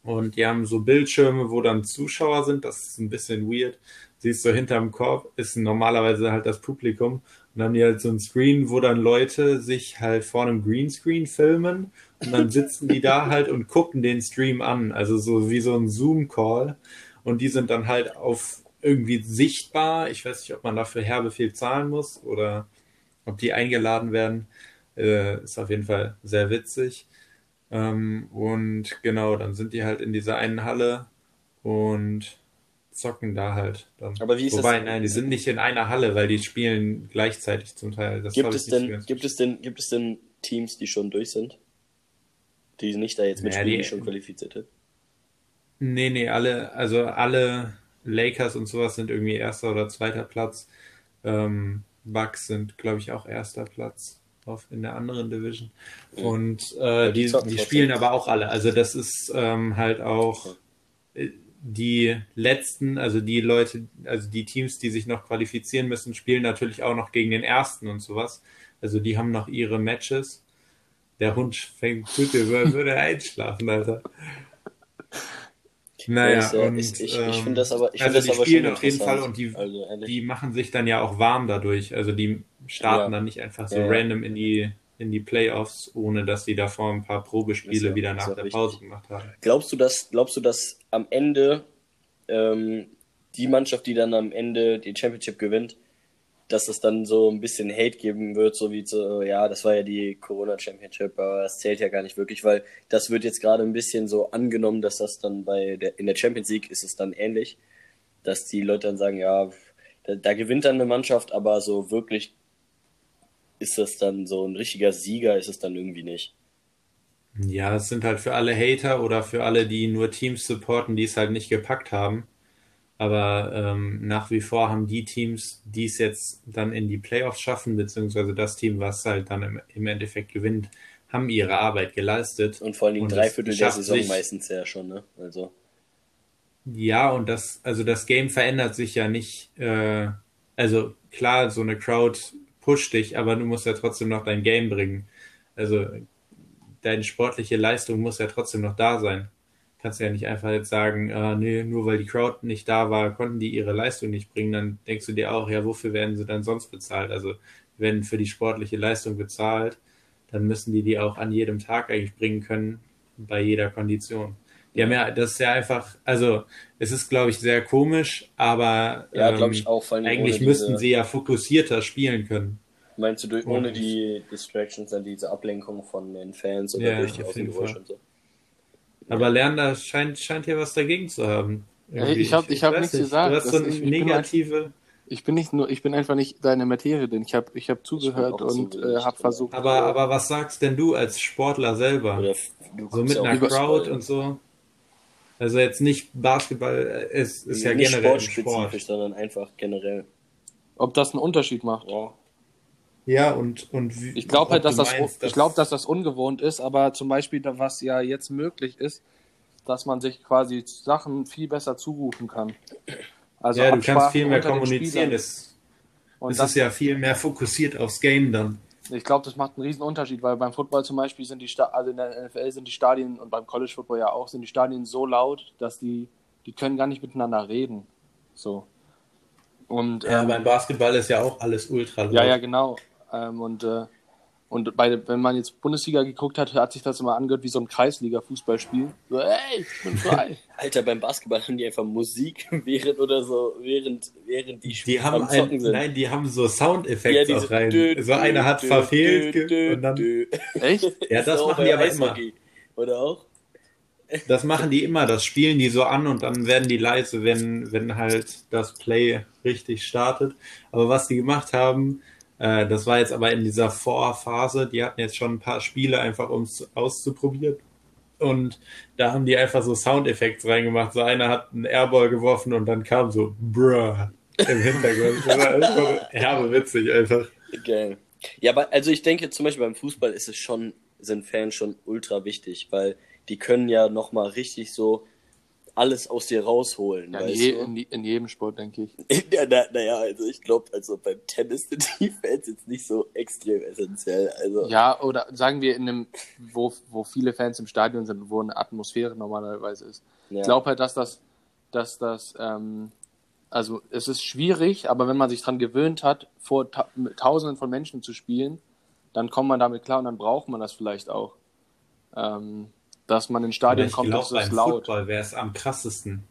und die haben so Bildschirme, wo dann Zuschauer sind. Das ist ein bisschen weird. Siehst du, hinterm Korb ist normalerweise halt das Publikum. Und dann haben die halt so ein Screen, wo dann Leute sich halt vor einem Greenscreen filmen. Und dann sitzen die da halt und gucken den Stream an. Also so wie so ein Zoom-Call. Und die sind dann halt auf irgendwie sichtbar. Ich weiß nicht, ob man dafür herbe viel zahlen muss oder ob die eingeladen werden. Äh, ist auf jeden Fall sehr witzig. Ähm, und genau, dann sind die halt in dieser einen Halle und zocken da halt. Dann. Aber wie ist Wobei, das? nein, die sind nicht in einer Halle, weil die spielen gleichzeitig zum Teil. Das Gibt es denn, gibt es denn, gibt es denn Teams, die schon durch sind? Die nicht da jetzt mitspielen, Ja, die, die- schon qualifiziert sind? Nee, nee, alle, also alle Lakers und sowas sind irgendwie erster oder zweiter Platz. Ähm, Bucks sind, glaube ich, auch erster Platz auf, in der anderen Division. Ja. Und äh, die die, die spielen aber auch alle. Also das ist ähm, halt auch äh, die letzten, also die Leute, also die Teams, die sich noch qualifizieren müssen, spielen natürlich auch noch gegen den ersten und sowas. Also die haben noch ihre Matches. Der Hund fängt so, als würde einschlafen, Alter. Naja, äh, und, ich, ähm, ich finde das aber, ich also die aber spielen auf jeden Fall und die, also, die machen sich dann ja auch warm dadurch. Also die starten Ja. dann nicht einfach so Ja, ja. random in die in die Playoffs, ohne dass die davor ein paar Probespiele ja- wieder nach ja der richtig. Pause gemacht haben. Glaubst du, dass, glaubst du, dass am Ende ähm, die Mannschaft, die dann am Ende die Championship gewinnt, dass es dann so ein bisschen Hate geben wird, so wie so, ja, das war ja die Corona Championship, aber das zählt ja gar nicht wirklich, weil das wird jetzt gerade ein bisschen so angenommen, dass das dann bei der in der Champions League ist es dann ähnlich, dass die Leute dann sagen, ja, da, da gewinnt dann eine Mannschaft, aber so wirklich ist das dann so ein richtiger Sieger, ist es dann irgendwie nicht. Ja, es sind halt für alle Hater oder für alle, die nur Teams supporten, die es halt nicht gepackt haben. Aber ähm, nach wie vor haben die Teams, die es jetzt dann in die Playoffs schaffen, beziehungsweise das Team, was halt dann im, im Endeffekt gewinnt, haben ihre Arbeit geleistet. Und vor allen Dingen Und drei Viertel der Saison sich- meistens ja schon, ne? Also. Ja, und das, also das Game verändert sich ja nicht. Äh, also klar, so eine Crowd pusht dich, aber du musst ja trotzdem noch dein Game bringen. Also deine sportliche Leistung muss ja trotzdem noch da sein. Kannst ja nicht einfach jetzt sagen, äh, nee, nur weil die Crowd nicht da war, konnten die ihre Leistung nicht bringen. Dann denkst du dir auch, ja, wofür werden sie dann sonst bezahlt? Also wenn für die sportliche Leistung bezahlt, dann müssen die die auch an jedem Tag eigentlich bringen können, bei jeder Kondition. Die haben ja, das ist ja einfach, also es ist, glaube ich, sehr komisch, aber Ja, ähm, ich auch. Eigentlich müssten sie ja fokussierter spielen können. Meinst du, durch, ohne Und- die Distractions, dann diese Ablenkung von den Fans oder Ja, durch die auf jeden Außengeräusche Fall. und so? Aber Lerner scheint, scheint hier was dagegen zu haben. Irgendwie. ich hab- ich hab nichts nicht, gesagt. Du hast Das so eine ist- ich bin negative, Ich bin nicht nur, ich bin einfach nicht deine Materie, denn ich habe ich hab zugehört auch und so äh, habe versucht. aber, äh, aber was sagst denn du als Sportler selber? So mit ja einer. Crowd und so? Also jetzt nicht Basketball, äh, es ist ja nicht generell ein sportspezifisch, Sport. sondern einfach generell. ob das einen Unterschied macht. Ja. Ja, und, und wie, Ich glaube halt, dass das, meinst, ich glaube, dass das ungewohnt ist, aber zum Beispiel, was ja jetzt möglich ist, dass man sich quasi Sachen viel besser zurufen kann. Also ja, du kannst viel mehr kommunizieren. Es, Und es das, ist ja viel mehr fokussiert aufs Game dann. ich glaube, das macht einen riesen Unterschied, weil beim Football zum Beispiel sind die Sta also in der NFL sind die Stadien und beim College Football ja auch sind die Stadien so laut, dass die die können gar nicht miteinander reden. So. Und Ja, ähm, beim Basketball ist ja auch alles ultra laut. Ja, ja, genau. Ähm, und äh, und bei, wenn man jetzt Bundesliga geguckt hat, hat sich das immer angehört wie so ein Kreisliga-Fußballspiel. So, ey, ich bin frei. Alter, beim Basketball haben die einfach Musik während oder so, während, während die, Die haben am Zocken ein, sind. nein, die haben so Soundeffekte Ja, auch rein. dü- so einer hat dü- verfehlt dü- und dann. Echt? Ja, das machen die aber immer. Oder auch? das machen die immer, das spielen die so an und dann werden die leise, wenn, wenn halt das Play richtig startet. Aber was die gemacht haben, äh, das war jetzt aber in dieser Vorphase, die hatten jetzt schon ein paar Spiele einfach, um es auszuprobieren. Und da haben die einfach so Soundeffekte reingemacht. So einer hat einen Airball geworfen und dann kam so bruh im Hintergrund. Das war einfach herbe witzig einfach. Geil. Ja, aber also ich denke zum Beispiel beim Fußball ist es schon, sind Fans schon ultra wichtig, weil die können ja nochmal richtig so alles aus dir rausholen. Ja, in, je, in, in jedem Sport, denke ich. Ja, na, naja, also ich glaube, also beim Tennis sind die Fans jetzt nicht so extrem essentiell. Also Ja, oder sagen wir in einem, wo, wo viele Fans im Stadion sind, wo eine Atmosphäre normalerweise ist. ja. Ich glaube halt, dass das, dass das, ähm, also es ist schwierig, aber wenn man sich dran gewöhnt hat, vor ta Tausenden von Menschen zu spielen, dann kommt man damit klar und dann braucht man das vielleicht auch. Ähm, dass man in Aber Stadion ich kommt, glaube, das ist beim laut. Football wäre es am krassesten.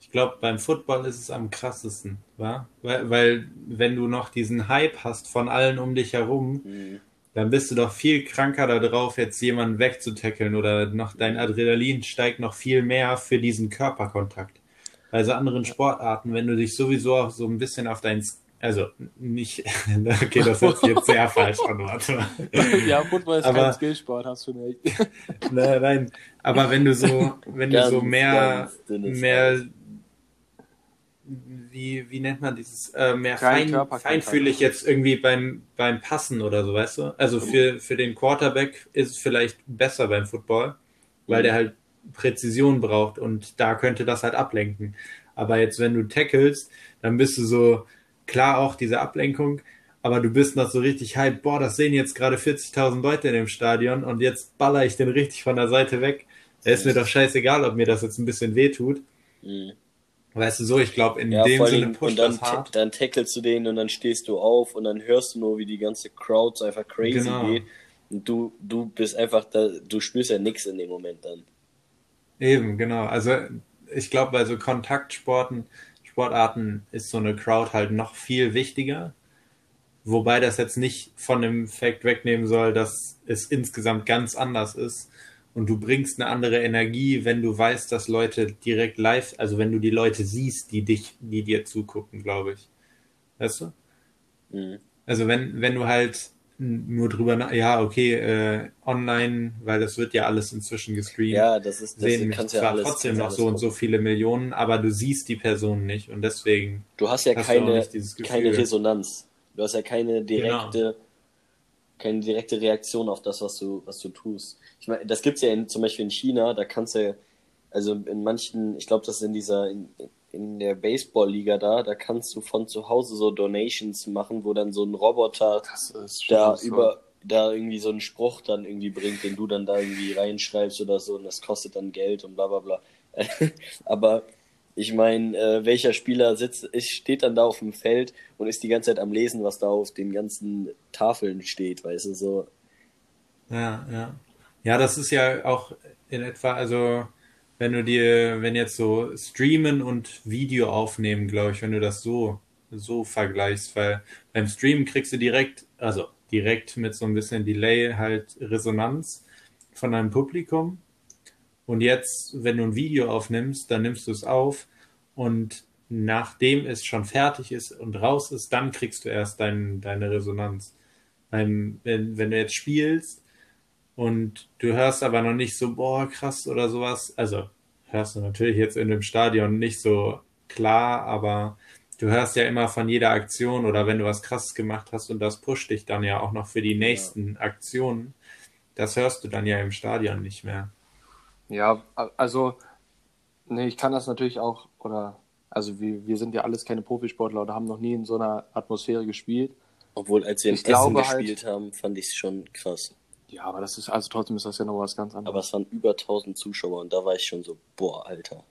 Ich glaube, beim Football ist es am krassesten, wa? Weil, weil wenn du noch diesen Hype hast von allen um dich herum, Mhm. dann bist du doch viel kranker darauf, jetzt jemanden wegzutackeln oder noch dein Adrenalin steigt noch viel mehr für diesen Körperkontakt. Bei so anderen Sportarten, wenn du dich sowieso auch so ein bisschen auf dein, also nicht, okay, das sich jetzt sehr falsch an, warte mal. ja, Football ist Aber- kein Skillsport, hast du recht. Nein, nein, aber wenn du so, wenn du Ganz, so mehr, mehr, wie, wie nennt man dieses, äh, mehr Kein fein, feinfühlig jetzt irgendwie beim, beim Passen oder so, weißt du? Also für, für den Quarterback ist es vielleicht besser beim Football, weil der halt Präzision braucht und da könnte das halt ablenken. Aber jetzt, wenn du tackelst, dann bist du so, klar auch diese Ablenkung, aber du bist noch so richtig hype, boah, das sehen jetzt gerade 40.000 Leute in dem Stadion und jetzt baller ich den richtig von der Seite weg. Da ist mir doch scheißegal, ob mir das jetzt ein bisschen wehtut. Mhm. Weißt du so, ich glaube, in Ja, dem Sinne pusht und dann, das hart. dann tackelst du den und dann stehst du auf und dann hörst du nur, wie die ganze Crowd so einfach crazy Genau. geht. Und du, du bist einfach da, du spürst ja nichts in dem Moment dann. Eben, genau. Also ich glaube, bei so Kontaktsporten, Sportarten ist so eine Crowd halt noch viel wichtiger. Wobei das jetzt nicht von dem Fakt wegnehmen soll, dass es insgesamt ganz anders ist. Und du bringst eine andere Energie, wenn du weißt, dass Leute direkt live, also wenn du die Leute siehst, die dich, die dir zugucken, glaube ich. Weißt du? Mhm. Also wenn, wenn du halt nur drüber, na ja, okay, äh, online, weil das wird ja alles inzwischen gestreamt Ja, das ist, das sehen mich kannst ja zwar alles. trotzdem ja noch so und so viele Millionen, aber du siehst die Person nicht und deswegen Du hast ja hast keine, keine Resonanz. Du hast ja keine direkte, Genau. keine direkte Reaktion auf das, was du, was du tust. Ich meine, das gibt's ja in, zum Beispiel in China, da kannst du, also in manchen, ich glaube, das ist in dieser, in, in der Baseball-Liga da, da kannst du von zu Hause so Donations machen, wo dann so ein Roboter da so. über, da irgendwie so einen Spruch dann irgendwie bringt, den du dann da irgendwie reinschreibst oder so und das kostet dann Geld und bla bla bla. Aber ich meine, äh, welcher Spieler sitzt, steht dann da auf dem Feld und ist die ganze Zeit am Lesen, was da auf den ganzen Tafeln steht, weißt du, so. Ja, ja. Ja, das ist ja auch in etwa, also wenn du dir, wenn jetzt so Streamen und Video aufnehmen, glaube ich, wenn du das so, so vergleichst, weil beim Streamen kriegst du direkt, also direkt mit so ein bisschen Delay halt Resonanz von deinem Publikum. Und jetzt, wenn du ein Video aufnimmst, dann nimmst du es auf und nachdem es schon fertig ist und raus ist, dann kriegst du erst dein, deine Resonanz. Wenn, wenn du jetzt spielst, und du hörst aber noch nicht so, boah, krass oder sowas. Also hörst du natürlich jetzt in dem Stadion nicht so klar, aber du hörst ja immer von jeder Aktion oder wenn du was krasses gemacht hast und das pusht dich dann ja auch noch für die nächsten Aktionen. Das hörst du dann ja im Stadion nicht mehr. Ja, also, nee, ich kann das natürlich auch, oder, also wir, wir sind ja alles keine Profisportler oder haben noch nie in so einer Atmosphäre gespielt. Obwohl, als wir in Ich Essen halt- gespielt haben, fand ich es schon krass. Ja, aber das ist, also trotzdem ist das ja noch was ganz anderes. Aber es waren über 1000 Zuschauer und da war ich schon so, boah, Alter.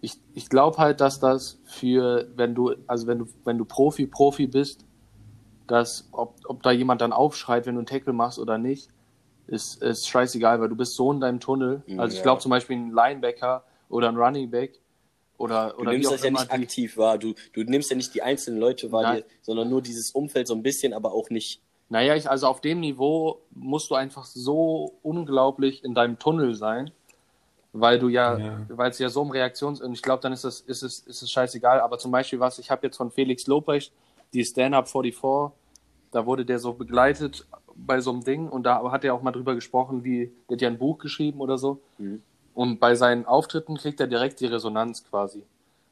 ich, ich glaube halt, dass das für, wenn du, also wenn du, wenn du Profi, Profi bist, dass, ob, ob da jemand dann aufschreit, wenn du einen Tackle machst oder nicht, ist, ist scheißegal, weil du bist so in deinem Tunnel. Mhm, Also ich ja. glaube zum Beispiel ein Linebacker oder ein Running Back oder, Du oder nimmst das ja nicht aktiv wahr. Du, du nimmst ja nicht die einzelnen Leute wahr, sondern nur dieses Umfeld so ein bisschen, aber auch nicht. Naja, ich, also auf dem Niveau musst du einfach so unglaublich in deinem Tunnel sein, weil du ja, Ja. weil es ja so um Reaktions, und ich glaube, dann ist es, ist es, ist es scheißegal. Aber zum Beispiel was, ich habe jetzt von Felix Lobrecht, die Stand-Up 44, da wurde der so begleitet bei so einem Ding und da hat er auch mal drüber gesprochen, wie, der hat ja ein Buch geschrieben oder so. Mhm. Und bei seinen Auftritten kriegt er direkt die Resonanz quasi.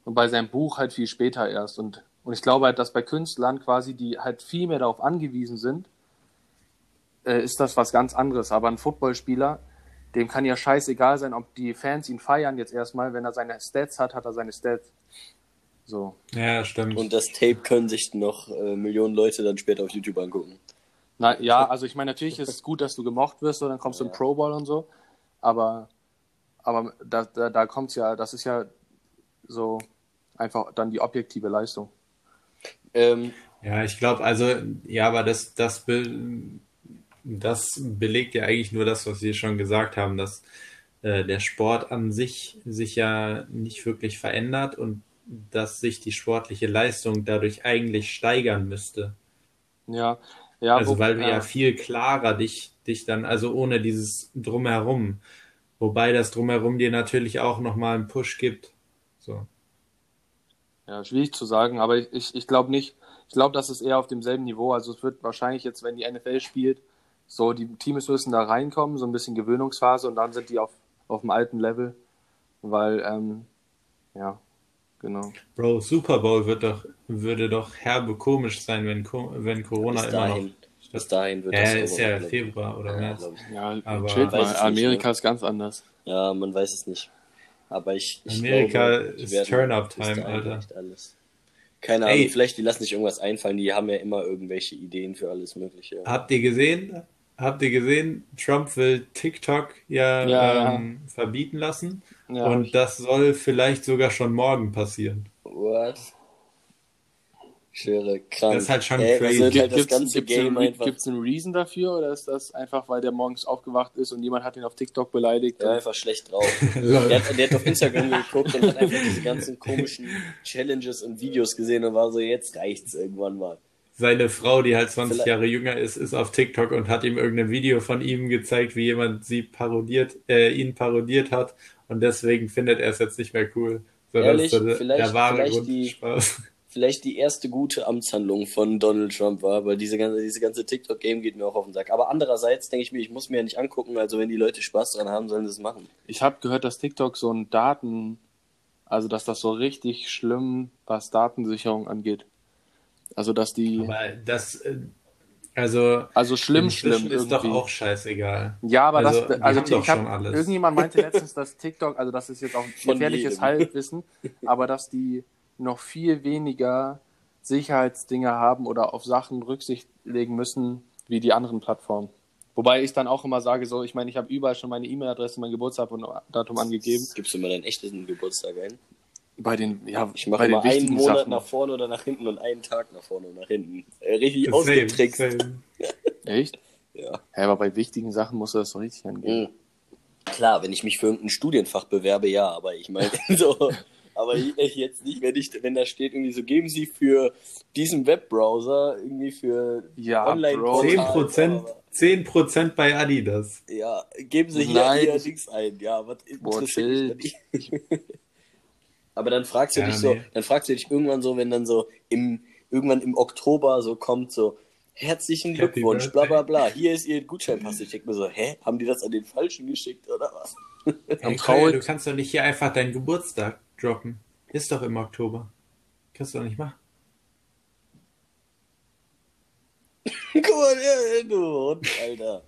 Und bei seinem Buch halt viel später erst. Und, und ich glaube halt, dass bei Künstlern quasi, die halt viel mehr darauf angewiesen sind, äh, ist das was ganz anderes. Aber ein Footballspieler, dem kann ja scheißegal sein, ob die Fans ihn feiern jetzt erstmal. Wenn er seine Stats hat, hat er seine Stats. So. Ja, stimmt. Und das Tape können sich noch äh, Millionen Leute dann später auf YouTube angucken. Na, ja, also ich meine, natürlich ist es gut, dass du gemocht wirst und dann kommst du Ja. Pro Bowl und so. Aber, aber da, da, da kommt's ja, das ist ja so einfach dann die objektive Leistung. Ähm, Ja, ich glaube, also, ja, aber das, das, be, das belegt ja eigentlich nur das, was wir schon gesagt haben, dass äh, der Sport an sich sich ja nicht wirklich verändert und dass sich die sportliche Leistung dadurch eigentlich steigern müsste. Ja, ja. Also wo- weil du ja viel klarer dich, dich dann, also ohne dieses Drumherum. Wobei das Drumherum dir natürlich auch nochmal einen Push gibt. So. Ja, schwierig zu sagen, aber ich, ich, ich glaube nicht. Ich glaube, das ist eher auf demselben Niveau. Also es wird wahrscheinlich jetzt, wenn die NFL spielt, so die Teams müssen da reinkommen, so ein bisschen Gewöhnungsphase und dann sind die auf, auf dem alten Level. Weil, ähm, ja, genau. Bro, Super Bowl wird doch, würde doch herbe komisch sein, wenn, wenn Corona Bis immer noch. dahin, bis dahin wird Ja, das ist ja. Februar oder März. Ja, Aber- chillt Weiß mal. es nicht, Amerika ne? ist ganz anders. ja, man weiß es nicht. Aber ich, ich Amerika glaube, ist Turn-up-Time, Alter. Alles. Keine Ey. Ahnung, vielleicht die lassen sich irgendwas einfallen. Die haben ja immer irgendwelche Ideen für alles Mögliche. Habt ihr gesehen? Habt ihr gesehen? Trump will TikTok ja, Ja, ähm, verbieten lassen. Ja, und das soll vielleicht sogar schon morgen passieren. What? Ich schwöre, krank. Das ist halt schon Ey, crazy. Das halt das Gibt's, ganze gibt's, Game einen, einfach. gibt's einen Reason dafür oder ist das einfach, weil der morgens aufgewacht ist und jemand hat ihn auf TikTok beleidigt? Der war einfach schlecht drauf. Der hat, der hat auf Instagram geguckt und hat einfach diese ganzen komischen Challenges und Videos gesehen und war so, jetzt reicht's irgendwann mal. Seine Frau, die halt 20 Vielleicht- Jahre jünger ist, ist auf TikTok und hat ihm irgendein Video von ihm gezeigt, wie jemand sie parodiert, äh, ihn parodiert hat. Und deswegen findet er es jetzt nicht mehr cool. So, das Ehrlich? ist so der, Vielleicht- der wahre vielleicht Grund die- Spaß. Vielleicht die erste gute Amtshandlung von Donald Trump war, weil diese ganze, diese ganze TikTok-Game geht mir auch auf den Sack. Aber andererseits denke ich mir, ich muss mir ja nicht angucken, also wenn die Leute Spaß dran haben, sollen sie es machen. Ich habe gehört, dass TikTok so ein Daten, also dass das so richtig schlimm, was Datensicherung angeht. Also dass die, Aber das, äh, also, also schlimm, schlimm ist doch irgendwie. auch scheißegal. Ja, aber Also, das, die also haben doch ich hab, schon alles. irgendjemand meinte letztens, dass TikTok, also das ist jetzt auch gefährliches. Halbwissen, aber dass die noch viel weniger Sicherheitsdinge haben oder auf Sachen Rücksicht legen müssen wie die anderen Plattformen. Wobei ich dann auch immer sage, so, ich meine, ich habe überall schon meine E-Mail-Adresse, mein Geburtsdatum angegeben. Gibst du mal deinen echten Geburtstag ein? Bei den, ja, Ich mache immer einen Monat Sachen. nach vorne oder nach hinten und einen Tag nach vorne und nach hinten. Äh, richtig Same, ausgetrickst. same. Echt? Ja. Ja, aber bei wichtigen Sachen musst du das so richtig angehen. Mhm. Klar, wenn ich mich für irgendein Studienfach bewerbe, ja, aber ich meine so. Aber jetzt nicht, wenn ich, wenn da steht irgendwie so, geben Sie für diesen Webbrowser irgendwie für Ja, online Bro. 10%, 10% bei Adidas. Ja, geben Sie hier Nein. Dings ein. Ja, was Boah, interessiert nicht. Aber dann fragst du Ja, dich so, nee. dann fragst du dich irgendwann so, wenn dann so im, irgendwann im Oktober so kommt so, herzlichen Happy Glückwunsch, bla bla Birthday. bla, hier ist Ihr Gutscheinpass. Ich denke mir so, hä, haben die das an den Falschen geschickt oder was? Hey. Kolja, du kannst doch nicht hier einfach deinen Geburtstag droppen. Ist doch im Oktober. Kannst du doch nicht machen. Guck mal, du Hund, Alter.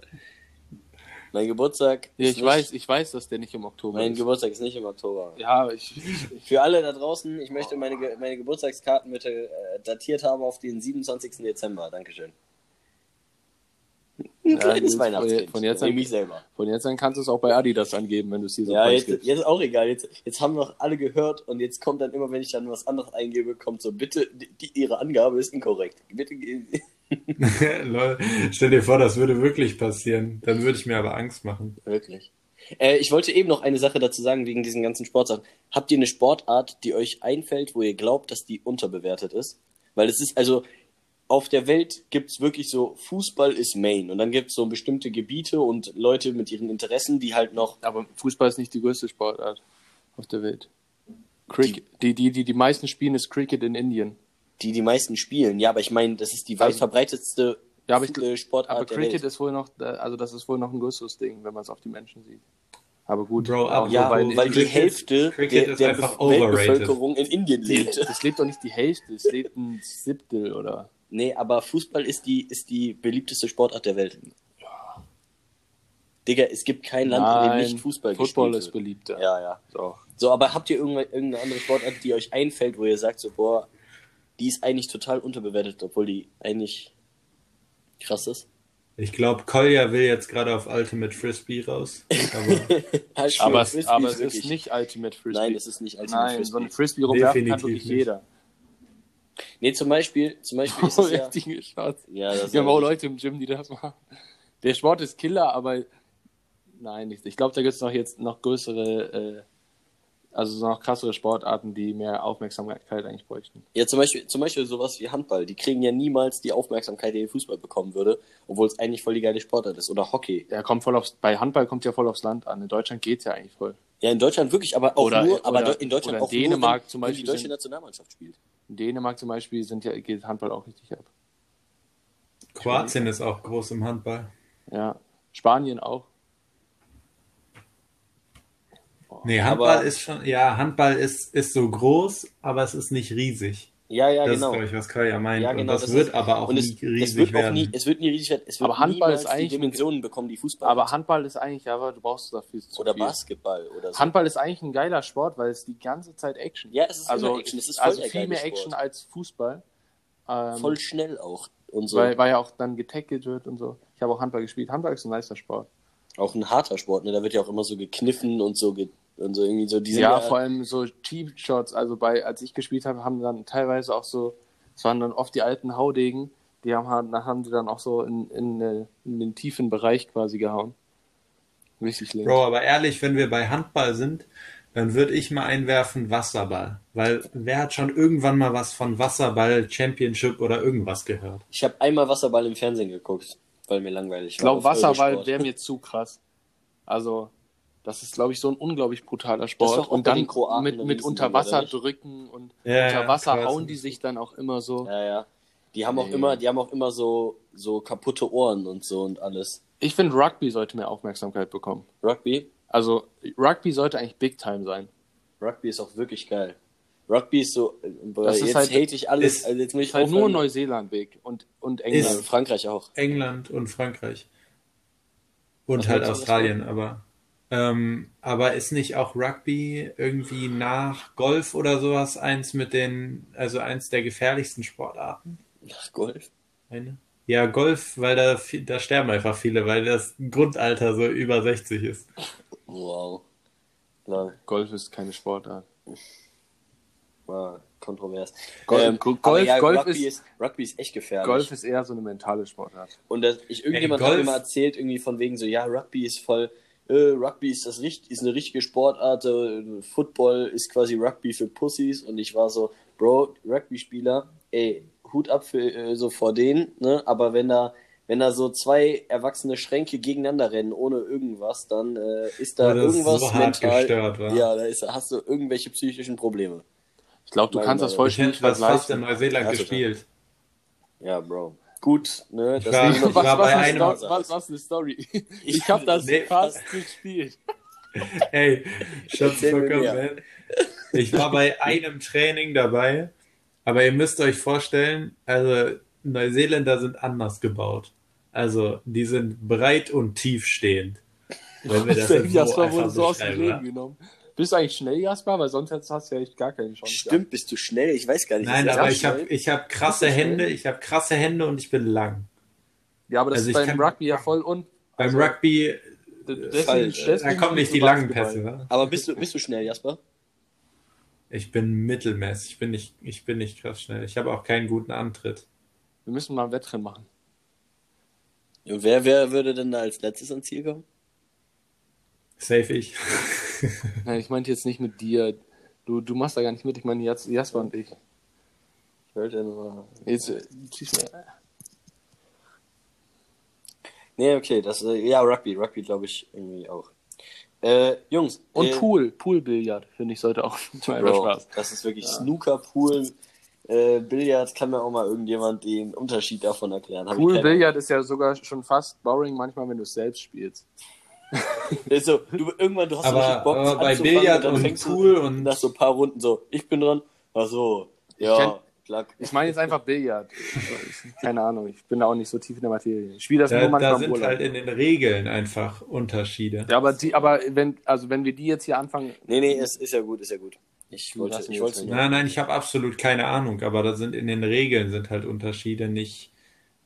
Mein Geburtstag Ja, ich nicht, weiß, ich weiß, dass der nicht im Oktober mein ist. Geburtstag ist nicht im Oktober. Ja, ich, Für alle da draußen, ich möchte meine, meine Geburtstagskarten bitte äh, datiert haben auf den 27. Dezember. Dankeschön. Ein Ja, kleines gut, Weihnachtskind. von jetzt an- mich selber. von jetzt an kannst du es auch bei Adidas angeben, wenn du es dir so Ja, jetzt, jetzt ist auch egal. Jetzt, jetzt haben noch alle gehört und jetzt kommt dann immer, wenn ich dann was anderes eingebe, kommt so, bitte, die, Ihre Angabe ist inkorrekt. Bitte, gehen Sie- Lol. Stell dir vor, das würde wirklich passieren. Dann würde ich mir aber Angst machen. Wirklich. Äh, ich wollte eben noch eine Sache dazu sagen, wegen diesen ganzen Sportsachen. Habt ihr eine Sportart, die euch einfällt, wo ihr glaubt, dass die unterbewertet ist? Weil es ist, also, auf der Welt gibt's wirklich so, Fußball ist Main. Und dann gibt's so bestimmte Gebiete und Leute mit ihren Interessen, die halt noch. Aber Fußball ist nicht die größte Sportart auf der Welt. Cricket, die, die, die, die meisten spielen ist Cricket in Indien. die die meisten spielen. Ja, aber ich meine, das ist die weit Also- verbreitetste Ja, aber ich Sportart Aber der Cricket Welt. ist wohl noch, äh, also das ist wohl noch ein größeres Ding, wenn man es auf die Menschen sieht. Aber gut. Bro, auch aber Ja, weil- weil, die Hälfte Cricket der, der. Weltbevölkerung in Indien lebt. Es lebt doch nicht die Hälfte, es lebt ein Siebtel oder. Nee, aber Fußball ist die, ist die beliebteste Sportart der Welt. Digga, es gibt kein Land, in dem Nein, nicht Fußball Football gespielt ist wird. beliebter. Ja, ja. So. So, aber habt ihr irgendeine andere Sportart, die euch einfällt, wo ihr sagt, so, boah, die ist eigentlich total unterbewertet, obwohl die eigentlich krass ist? Ich glaube, Kolja will jetzt gerade auf Ultimate Frisbee raus. Aber Aber, es, Frisbee aber es ist nicht Ultimate Frisbee. Nein, es ist nicht Ultimate Nein, Frisbee. so eine Frisbee rumwerfen kann Definitiv wirklich nicht. jeder. Nee, zum Beispiel, zum Beispiel ist es ja... Richtige Shots. Ja, das Wir haben auch Leute im Gym, die das machen. Der Sport ist Killer, aber Nein, nicht. Ich glaube, da gibt es noch jetzt noch größere, äh, also noch krassere Sportarten, die mehr Aufmerksamkeit eigentlich bräuchten. Ja, zum Beispiel, zum Beispiel sowas wie Handball. Die kriegen ja niemals die Aufmerksamkeit, die Fußball bekommen würde, obwohl es eigentlich voll die geile Sportart ist. Oder Hockey. Ja, kommt voll aufs, bei Handball kommt ja voll aufs Land an. In Deutschland geht's ja eigentlich voll. Ja, in Deutschland wirklich, aber auch Oder- nur, aber oder- in Deutschland oder auch Dänemark nur, wenn, zum wenn die Beispiel deutsche Nationalmannschaft spielt. In Dänemark zum Beispiel sind ja, geht Handball auch richtig ab. Kroatien ist auch groß im Handball. Ja. Spanien auch. Nee, Handball Aber- ist schon, ja, Handball ist, ist so groß, aber es ist nicht riesig. Ja, ja, das genau. ist, glaube ich, was Kaya meint. Ja, Und genau, das, das wird ist- aber auch es, nie riesig es wird auch werden. nie, es wird nie riesig werden. Es wird Aber Handball ist eigentlich die Dimensionen bekommen, die Fußball Aber. Handball ist eigentlich, aber du brauchst dafür zu oder viel. Basketball oder so. Handball ist eigentlich ein geiler Sport, weil es die ganze Zeit Action. Ja, es ist also, immer Action. Es ist voll also viel mehr Sport. Action als Fußball. Ähm, Voll schnell auch und so. weil, weil ja auch dann getackelt wird und so. Ich habe auch Handball gespielt. Handball ist ein nicer Sport. Auch ein harter Sport, ne? Da wird ja auch immer so gekniffen und so ge und so irgendwie so. Die sind Ja, vor allem so Cheap Shots. Also bei, als ich gespielt habe, haben dann teilweise auch so, es waren dann oft die alten Haudegen, die haben, halt- haben die dann auch so in, in, äh, in den tiefen Bereich quasi gehauen. Richtig links. Bro, aber ehrlich, wenn wir bei Handball sind, dann würde ich mal einwerfen Wasserball. Weil wer hat schon irgendwann mal was von Wasserball, Championship oder irgendwas gehört? Ich habe einmal Wasserball im Fernsehen geguckt, weil mir langweilig Ich glaube, war. Wasserball wäre mir zu krass. Also, das ist, glaube ich, so ein unglaublich brutaler Sport. auch Und dann Kroaten mit, mit Riesending, unter Wasser oder nicht? drücken und Ja, unter ja, Wasser krass. hauen die sich dann auch immer so. Ja, ja. Die haben auch Nee. immer, die haben auch immer so, so kaputte Ohren und so und alles. Ich finde, Rugby sollte mehr Aufmerksamkeit bekommen. Rugby? Also, Rugby sollte eigentlich Big Time sein. Rugby ist auch wirklich geil. Rugby ist so, äh, Das ist jetzt halt- hate ich alles, ist- also jetzt muss ich Ist halt nur. Neuseeland big und, und Ja, England. Frankreich auch. England und Frankreich. Und Was halt Australien, aber. Ähm, aber ist nicht auch Rugby irgendwie nach Golf oder sowas eins mit den, also eins der gefährlichsten Sportarten? Ach, Golf. Eine? Ja, Golf, weil da, da sterben einfach viele, weil das Grundalter so über 60 ist. Wow. Lol. Golf ist keine Sportart. War kontrovers. Golf- ähm, Golf- ja, Golf Rugby, ist- ist, Rugby ist echt gefährlich. Golf ist eher so eine mentale Sportart. Und das, ich, irgendjemand hat Golf- mir mal erzählt, irgendwie von wegen so, ja, Rugby ist voll, äh, Rugby ist das ist eine richtige Sportart, äh, Football ist quasi Rugby für Pussys und ich war so, Bro, Rugby-Spieler, ey, Hut ab für, äh, so vor denen, ne, aber wenn da, wenn da so zwei erwachsene Schränke gegeneinander rennen ohne irgendwas, dann äh, ist da das irgendwas so mental, gestört ja, da ist, hast du irgendwelche psychischen Probleme. Ich glaube, du Nein, kannst das nein, voll Ich hätte fast in. Neuseeland Ja, gespielt. Ja, Bro. Gut, ne, Ich das war- wir- ich war bei ist einem- was, was, was eine Story? Ich habe das Nee, fast gespielt. Hey, mehr. man. Ich war bei einem Training dabei, aber ihr müsst euch vorstellen, also Neuseeländer sind anders gebaut. Also die sind breit und tiefstehend. Wenn wir das so Jasper einfach wurde so aus dem Leben genommen. Bist du eigentlich schnell, Jasper? Weil sonst hast du ja echt gar keine Chance. Stimmt, bist du schnell? Ich weiß gar nicht. Nein, aber ich habe ich hab krasse? Hände, ich habe krasse Hände und ich bin lang. Ja, aber das Also ist beim Rugby ja voll un. Beim also, Rugby, deswegen- deswegen da kommen nicht die langen Basketball. Pässe. wa? Aber bist du, bist du schnell, Jasper? Ich bin mittelmäßig, ich bin nicht, ich bin nicht krass schnell. Ich habe auch keinen guten Antritt. Wir müssen mal ein Wettrennen machen. Und wer, wer würde denn da als letztes ans Ziel kommen? Safe ich. Nein, ich meinte jetzt nicht mit dir. Du, du machst da gar nicht mit. Ich meine Jas- Jasper und ich. Ich wollte nur. Jetzt, äh, schieß mir. Nee, okay, das äh, ja Rugby, Rugby glaube ich irgendwie auch. Äh, Jungs. Und äh, Pool, Poolbillard, finde ich, sollte auch mal Bro, Spaß. Das ist wirklich Snooker, Pool, äh, Billard, kann mir auch mal irgendjemand den Unterschied davon erklären. Hab keine Poolbillard ist ja sogar schon fast boring manchmal, wenn du es selbst spielst. So, du, irgendwann, du hast Aber- so richtig Bock, aber bei Billard und dann und fängst Pool du und- nach so ein paar Runden so, ich bin dran, ach so, kenn- ja, klack. Ich meine jetzt einfach Billard. Keine Ahnung, ich bin da auch nicht so tief in der Materie. Ich spiele das Da, nur manchmal da sind Urlaub. halt in den Regeln einfach Unterschiede. ja, aber die, aber wenn, also wenn wir die jetzt hier anfangen, Nee, nee, ist, ist ja gut, ist ja gut. Ich wollte, ich wollte Nein, nein, ich habe absolut keine Ahnung, aber da sind in den Regeln sind halt Unterschiede nicht,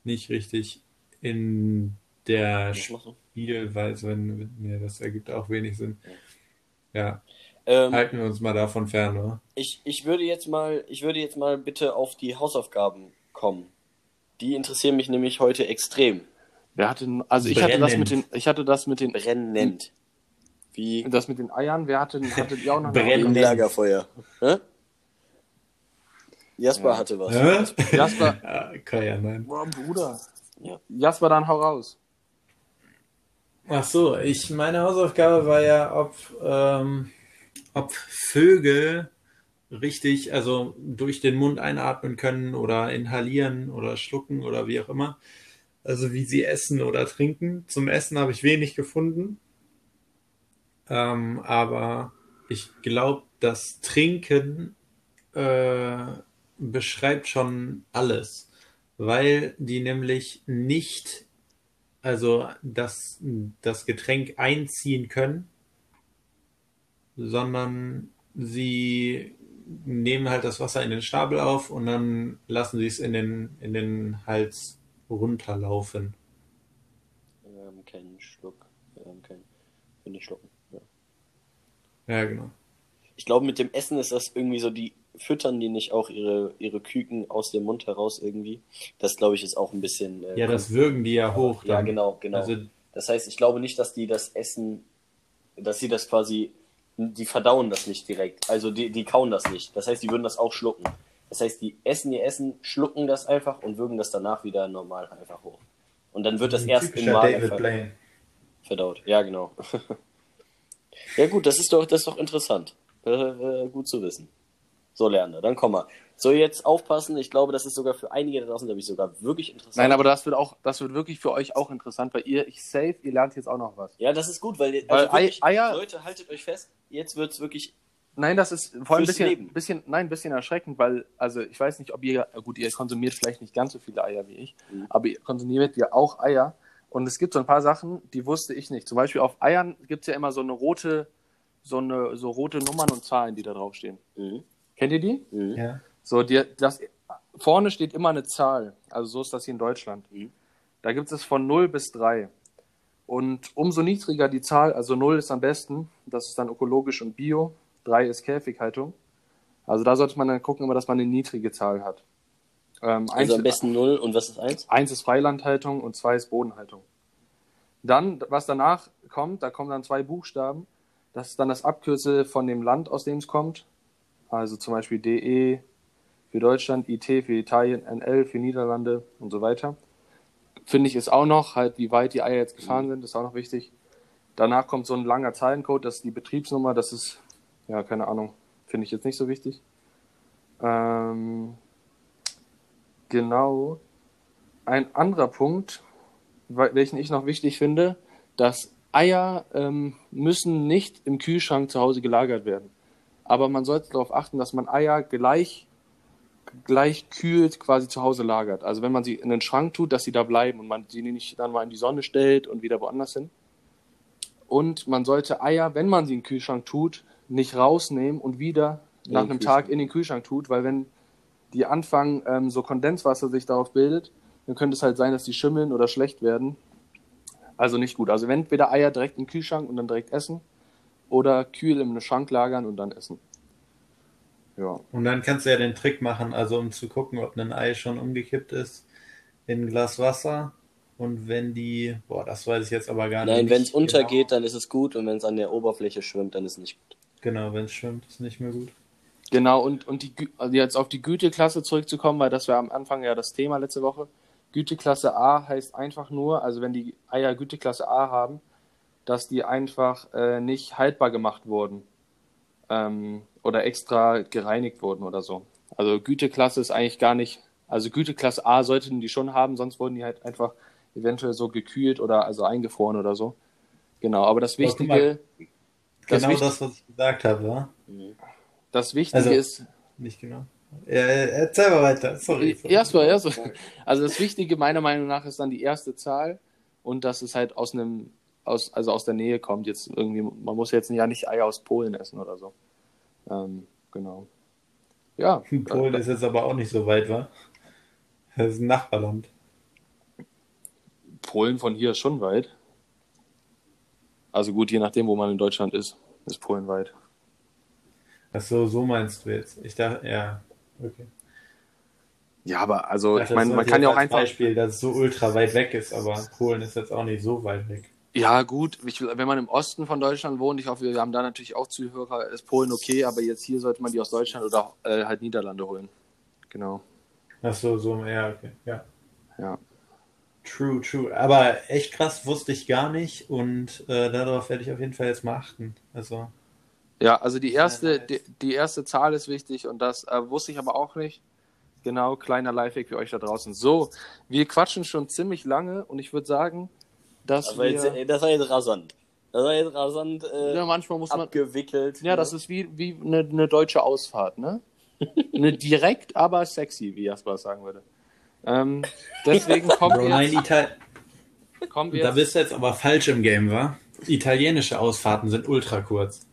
nicht richtig in der Was du? Spielweise, wenn, nee, das ergibt auch wenig Sinn. Ja, Ähm, halten wir uns mal davon fern, oder? Ich, ich würde jetzt mal, ich würde jetzt mal bitte auf die Hausaufgaben kommen. Die interessieren mich nämlich heute extrem. Wer hatte, also ich hatte das mit den, ich hatte das mit den, Brennend. Wie das mit den Eiern. Wer hatte, hattet ihr auch noch? Brennend. Lagerfeuer. Hä? Jasper Ja. hatte was. Hä? Jasper, Ja, kann ja nein. boah, Bruder. Ja. Jasper, dann hau raus. Ach so, ich, meine Hausaufgabe war ja, ob, ähm, ob Vögel richtig, also durch den Mund einatmen können oder inhalieren oder schlucken oder wie auch immer. Also wie sie essen oder trinken. Zum Essen habe ich wenig gefunden. Ähm, aber ich glaube, das Trinken äh, beschreibt schon alles, weil die nämlich nicht also das, das Getränk einziehen können, sondern sie nehmen halt das Wasser in den Schnabel auf und dann lassen sie es in den, in den Hals runterlaufen. Wir haben keinen Schluck. Wir haben keinen. Wir nicht schlucken. Ja. Ja, genau. Ich glaube, mit dem Essen ist das irgendwie so, die füttern die nicht auch ihre, ihre Küken aus dem Mund heraus irgendwie. Das glaube ich ist auch ein bisschen. Äh, Ja, das würgen die ja hoch. Ja, dann. genau, genau. Also, Das heißt, ich glaube nicht, dass die das Essen, dass sie das quasi, die verdauen das nicht direkt. Also die, die kauen das nicht. Das heißt, die würden das auch schlucken. Das heißt, die essen ihr Essen, schlucken das einfach und würgen das danach wieder normal einfach hoch. Und dann wird das erst im Magen verdaut. Ja, genau. ja gut, das ist doch, das ist doch interessant. Äh, äh, gut zu wissen. So, Lerner, dann komm mal. So, jetzt aufpassen. Ich glaube, das ist sogar für einige da draußen, glaube ich, sogar wirklich interessant. Nein, aber das wird auch, das wird wirklich für euch auch interessant, weil ihr, ich safe, ihr lernt jetzt auch noch was. Ja, das ist gut, weil, Weil also wirklich, Ei- Eier- Leute, haltet euch fest. Jetzt wird's wirklich Nein, das ist vor allem ein bisschen, bisschen, nein, ein bisschen erschreckend, weil, also ich weiß nicht, ob ihr, gut, ihr konsumiert vielleicht nicht ganz so viele Eier wie ich, Mhm. aber ihr konsumiert ja auch Eier. Und es gibt so ein paar Sachen, die wusste ich nicht. Zum Beispiel auf Eiern gibt es ja immer so eine rote, so eine, so rote Nummern und Zahlen, die da draufstehen. Mhm. Kennt ihr die? Mhm. Ja. So, die, das, vorne steht immer eine Zahl. Also so ist das hier in Deutschland. Mhm. Da gibt es von 0 bis 3. Und umso niedriger die Zahl, also 0 ist am besten, das ist dann ökologisch und bio, 3 ist Käfighaltung. Also da sollte man dann gucken, immer, dass man eine niedrige Zahl hat. Ähm, Also eins- am besten 0 und was ist 1? Eins ist Freilandhaltung und zwei ist Bodenhaltung. Dann, was danach kommt, da kommen dann zwei Buchstaben. Das ist dann das Abkürzel von dem Land, aus dem es kommt. Also zum Beispiel DE für Deutschland, IT für Italien, NL für Niederlande und so weiter. Finde ich ist auch noch, halt, wie weit die Eier jetzt gefahren sind, ist auch noch wichtig. Danach kommt so ein langer Zahlencode, das ist die Betriebsnummer, das ist, ja, keine Ahnung, finde ich jetzt nicht so wichtig. Ähm, genau. Ein anderer Punkt, wel- welchen ich noch wichtig finde, dass Eier ähm, müssen nicht im Kühlschrank zu Hause gelagert werden. Aber man sollte darauf achten, dass man Eier gleich, gleich kühlt quasi zu Hause lagert. Also wenn man sie in den Schrank tut, dass sie da bleiben und man sie nicht dann mal in die Sonne stellt und wieder woanders hin. Und man sollte Eier, wenn man sie in den Kühlschrank tut, nicht rausnehmen und wieder In nach den einem. Tag in den Kühlschrank tut, weil wenn die anfangen, ähm, so Kondenswasser sich darauf bildet, dann könnte es halt sein, dass die schimmeln oder schlecht werden. Also nicht gut. Also entweder Eier direkt im Kühlschrank und dann direkt essen oder kühl im Schrank lagern und dann essen. Ja. Und dann kannst du ja den Trick machen, also um zu gucken, ob ein Ei schon umgekippt ist, in ein Glas Wasser. Und wenn die, boah, das weiß ich jetzt aber gar nicht. Nein, wenn es genau. untergeht, dann ist es gut und wenn es an der Oberfläche schwimmt, dann ist es nicht gut. Genau, wenn es schwimmt, ist nicht mehr gut. Genau, und, und die, also jetzt auf die Güteklasse zurückzukommen, weil das war am Anfang ja das Thema letzte Woche. Güteklasse A heißt einfach nur, also wenn die Eier Güteklasse A haben, dass die einfach äh, nicht haltbar gemacht wurden ähm, oder extra gereinigt wurden oder so. Also Güteklasse ist eigentlich gar nicht, also Güteklasse A sollten die schon haben, sonst wurden die halt einfach eventuell so gekühlt oder also eingefroren oder so. Genau, aber das Aber Wichtige, das, Genau Wicht- das, was ich gesagt habe, wa? das Wichtige Also- ist, Nicht genau. Ja, erzähl mal weiter, sorry. Erstmal, erstmal. Also das Wichtige meiner Meinung nach ist dann die erste Zahl und dass es halt aus einem, aus, also aus der Nähe kommt. Jetzt irgendwie, man muss jetzt ja nicht Eier aus Polen essen oder so. Ähm, genau. Ja. Polen ist jetzt aber auch nicht so weit, wa? Das ist ein Nachbarland. Polen von hier ist schon weit. Also gut, je nachdem, wo man in Deutschland ist, ist Polen weit. Ach so, so meinst du jetzt. Ich dachte, ja, okay. Ja, aber also, Ach, ich meine, man kann ja auch einfach. Beispiel, dass es so ultra weit weg ist, aber Polen ist jetzt auch nicht so weit weg. Ja, gut, ich, wenn man im Osten von Deutschland wohnt, ich hoffe, wir haben da natürlich auch Zuhörer, ist Polen okay, aber jetzt hier sollte man die aus Deutschland oder äh, halt Niederlande holen. Genau. Ach so, so, ja, okay, ja. Ja. True, true. Aber echt krass, wusste ich gar nicht und äh, darauf werde ich auf jeden Fall jetzt mal achten. Also, Ja, also die erste, die, die erste Zahl ist wichtig und das äh, wusste ich aber auch nicht. Genau, kleiner Lifehack für euch da draußen. So, wir quatschen schon ziemlich lange und ich würde sagen, dass Das war, wir, jetzt, das war jetzt rasant. Das war jetzt rasant äh, ja, manchmal muss man, abgewickelt. ja, das ist wie, wie eine, eine deutsche Ausfahrt, ne? eine direkt, aber sexy, wie Jasper sagen würde. Ähm, deswegen kommen Bro, wir nein, jetzt, Ital kommen wir da bist du jetzt aber falsch im Game, wa? Italienische Ausfahrten sind ultra kurz.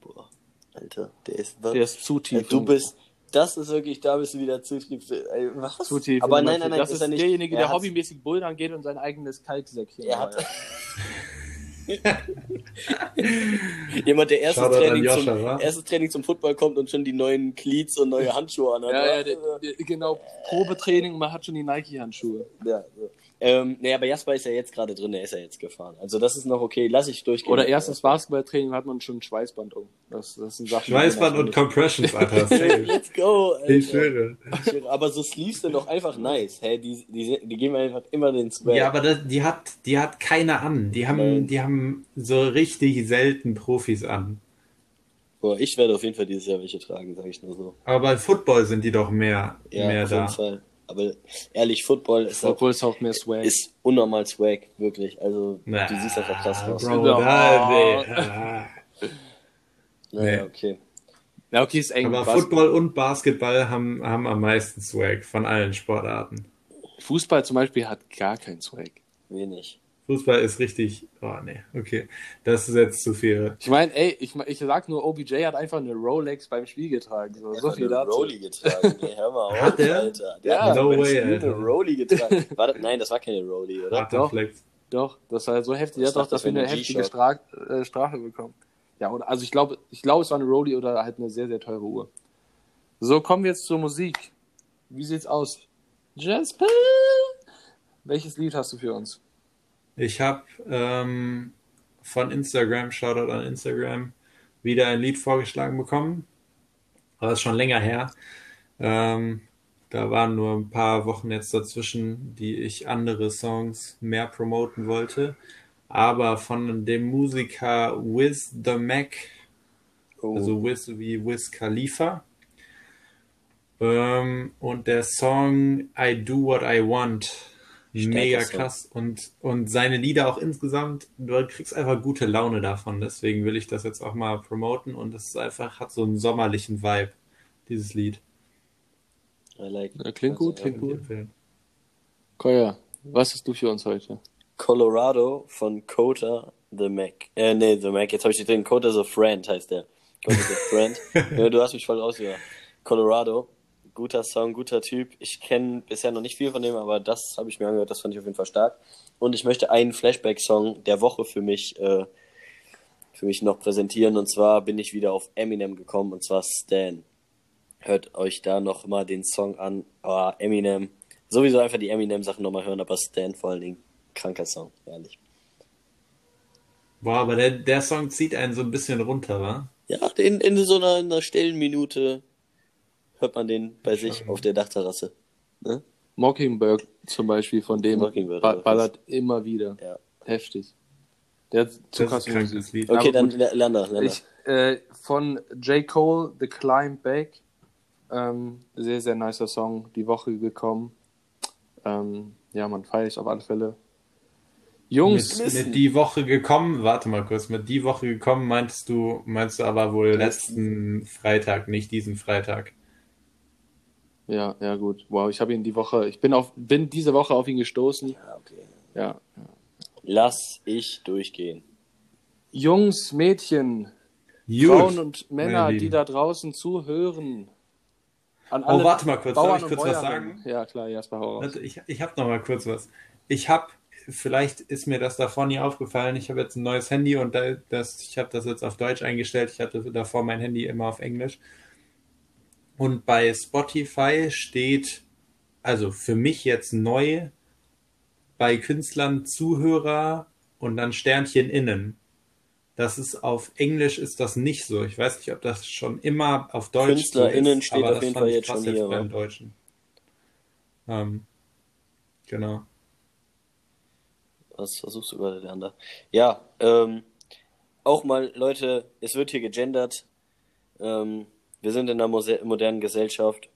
Boah, Alter, der ist der ist zu tief. Du bist, das ist wirklich, da bist du wieder zu tief. Ey, was? zu tief. Aber in nein, nein, nein, das ist ist er nicht. derjenige, er der hobbymäßig bouldern geht und sein eigenes Kalksäckchen. Er hat. Jemand, der erstes Training, Joscha, zum, wa? erstes Training zum Football kommt und schon die neuen Cleats und neue Handschuhe an hat. Ja, ja, der, der, genau. Probetraining, man hat schon die Nike-Handschuhe. ja so. Ähm, nee, aber Jasper ist ja jetzt gerade drin, der ist ja jetzt gefahren. Also das ist noch okay, lass ich durchgehen. Oder erstes Basketballtraining hat man schon ein Schweißband um. Das, das sind Sachen. Schweißband und Compressions, Alter. Let's go, Alter. Ich schwöre. Aber so Sleeves sind doch einfach nice. Hey, die, die, die geben einfach immer den Swag. Ja, aber das, die hat, die hat keiner an. Die haben, Nein. die haben so richtig selten Profis an. Boah, ich werde auf jeden Fall dieses Jahr welche tragen, sage ich nur so. Aber bei Football sind die doch mehr, Ja, mehr auf jeden da. Fall. Aber ehrlich, Football ist, auch, Obwohl es auch mehr Swag. ist unnormal Swag, wirklich. Also, Na, du siehst einfach krass aus. Bro, nee. Naja, nee. okay. ja, okay, ist eng. Aber Bas- Football und Basketball haben, haben am meisten Swag von allen Sportarten. Fußball zum Beispiel hat gar keinen Swag. Wenig. Fußball ist richtig. Oh, nee, okay. Das ist jetzt zu viel. Ich meine, ey, ich, ich sag nur, OBJ hat einfach eine Rolex beim Spiel getragen. So, so viel eine dazu. Rolli getragen. Nee, hör mal auf, Hat der? Alter. Der Ja. hat No way, Spiel Alter. eine Rolli getragen. War das, nein, das war keine Rolli, oder? Harter Doch. Flex. Doch, das war so heftig. Er hat doch dafür eine heftige. Stra äh, Strafe bekommen. Ja, oder, also ich glaube, ich glaube, es war eine Rollie oder halt eine sehr, sehr teure Uhr. So, kommen wir jetzt zur Musik. Wie sieht's aus? Jasper! Welches Lied hast du für uns? Ich habe ähm, von Instagram, Shoutout an Instagram, wieder ein Lied vorgeschlagen bekommen. Aber das ist schon länger her. Ähm, da waren nur ein paar Wochen jetzt dazwischen, die ich andere Songs mehr promoten wollte. Aber von dem Musiker Wiz the Mac, Oh. also Wiz wie Wiz Khalifa. Ähm, und der Song I Do What I Want. Mega krass. Und, und seine Lieder auch insgesamt, du kriegst einfach gute Laune davon. Deswegen will ich das jetzt auch mal promoten. Und es ist einfach, hat so einen sommerlichen Vibe, dieses Lied. I like. Ja, klingt gut, Also, klingt gut. Koya, was hast du für uns heute? Colorado von Kota the Mac. Äh, nee, the Mac. Jetzt habe ich die drin. Kota the Friend heißt der. Kota the Friend. ja, du hast mich voll rausgehört. Colorado. Guter Song, guter Typ. Ich kenne bisher noch nicht viel von dem, aber das habe ich mir angehört. Das fand ich auf jeden Fall stark. Und ich möchte einen Flashback-Song der Woche für mich, äh, für mich noch präsentieren. Und zwar bin ich wieder auf Eminem gekommen, und zwar Stan. Hört euch da noch mal den Song an. Oh, Eminem. Sowieso einfach die Eminem-Sachen nochmal hören, aber Stan vor allen Dingen. Kranker Song, ehrlich. Boah, aber der, der Song zieht einen so ein bisschen runter, wa? Ja, in, in so einer, einer stillen Minute hört man den bei sich auf der Dachterrasse. Ne? Mockingbird zum Beispiel, von dem ba ballert immer wieder. Ja. Heftig. Der hat zu Musik. Lied. Aber Okay, dann Lander, Lander. Ich, äh, von J. Cole, The Climb Back. Ähm, sehr, sehr nicer Song, die Woche gekommen. Ähm, ja, man feiert ich auf alle Fälle. Jungs, Mit, mit die Woche gekommen, warte mal kurz, mit die Woche gekommen meintest du, meinst du aber wohl letzten Freitag, nicht diesen Freitag. Ja, ja gut. Wow, ich habe ihn die Woche, ich bin auf, bin diese Woche auf ihn gestoßen. Ja, okay. Ja. Lass ich durchgehen. Jungs, Mädchen, Gut. Frauen und Männer, meine die da draußen zuhören. An Oh, warte mal kurz, darf ich kurz was sagen? Ja, klar, Jasper, hau raus. Ich, ich habe noch mal kurz was. Ich habe, vielleicht ist mir das davor nie aufgefallen. Ich habe jetzt ein neues Handy und da, das, ich habe das jetzt auf Deutsch eingestellt. Ich hatte davor mein Handy immer auf Englisch. Und bei Spotify steht, also für mich jetzt neu, bei Künstlern Zuhörer und dann Sternchen innen. Das ist auf Englisch ist das nicht so. Ich weiß nicht, ob das schon immer auf Deutsch KünstlerInnen so ist, steht aber auf jeden fand Fall jetzt schon hier, beim? Deutschen. Ähm, genau. Was versuchst du gerade, Leander? Ja, ähm, auch mal, Leute, es wird hier gegendert. Ähm, wir sind in einer modernen Gesellschaft.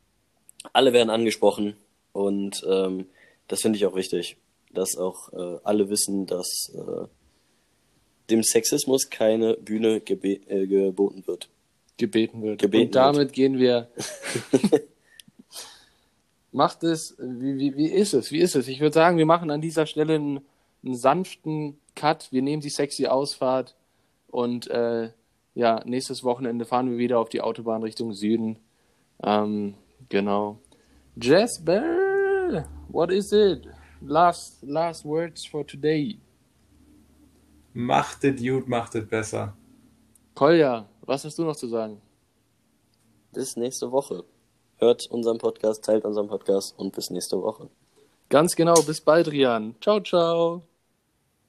Alle werden angesprochen und ähm, das finde ich auch wichtig, dass auch äh, alle wissen, dass äh, dem Sexismus keine Bühne gebe äh, geboten wird. gebeten wird. Gebeten und damit gehen wir. Macht es, wie, wie, wie ist es? Wie ist es? Ich würde sagen, wir machen an dieser Stelle einen, einen sanften Cut. Wir nehmen die sexy Ausfahrt und äh, ja, nächstes Wochenende fahren wir wieder auf die Autobahn Richtung Süden. Ähm, genau. Jasper, what is it? Last, last words for today. Macht es gut, macht es besser. Kolja, was hast du noch zu sagen? Bis nächste Woche. Hört unseren Podcast, teilt unseren Podcast und bis nächste Woche. Ganz genau, bis bald, Rian. Ciao, ciao.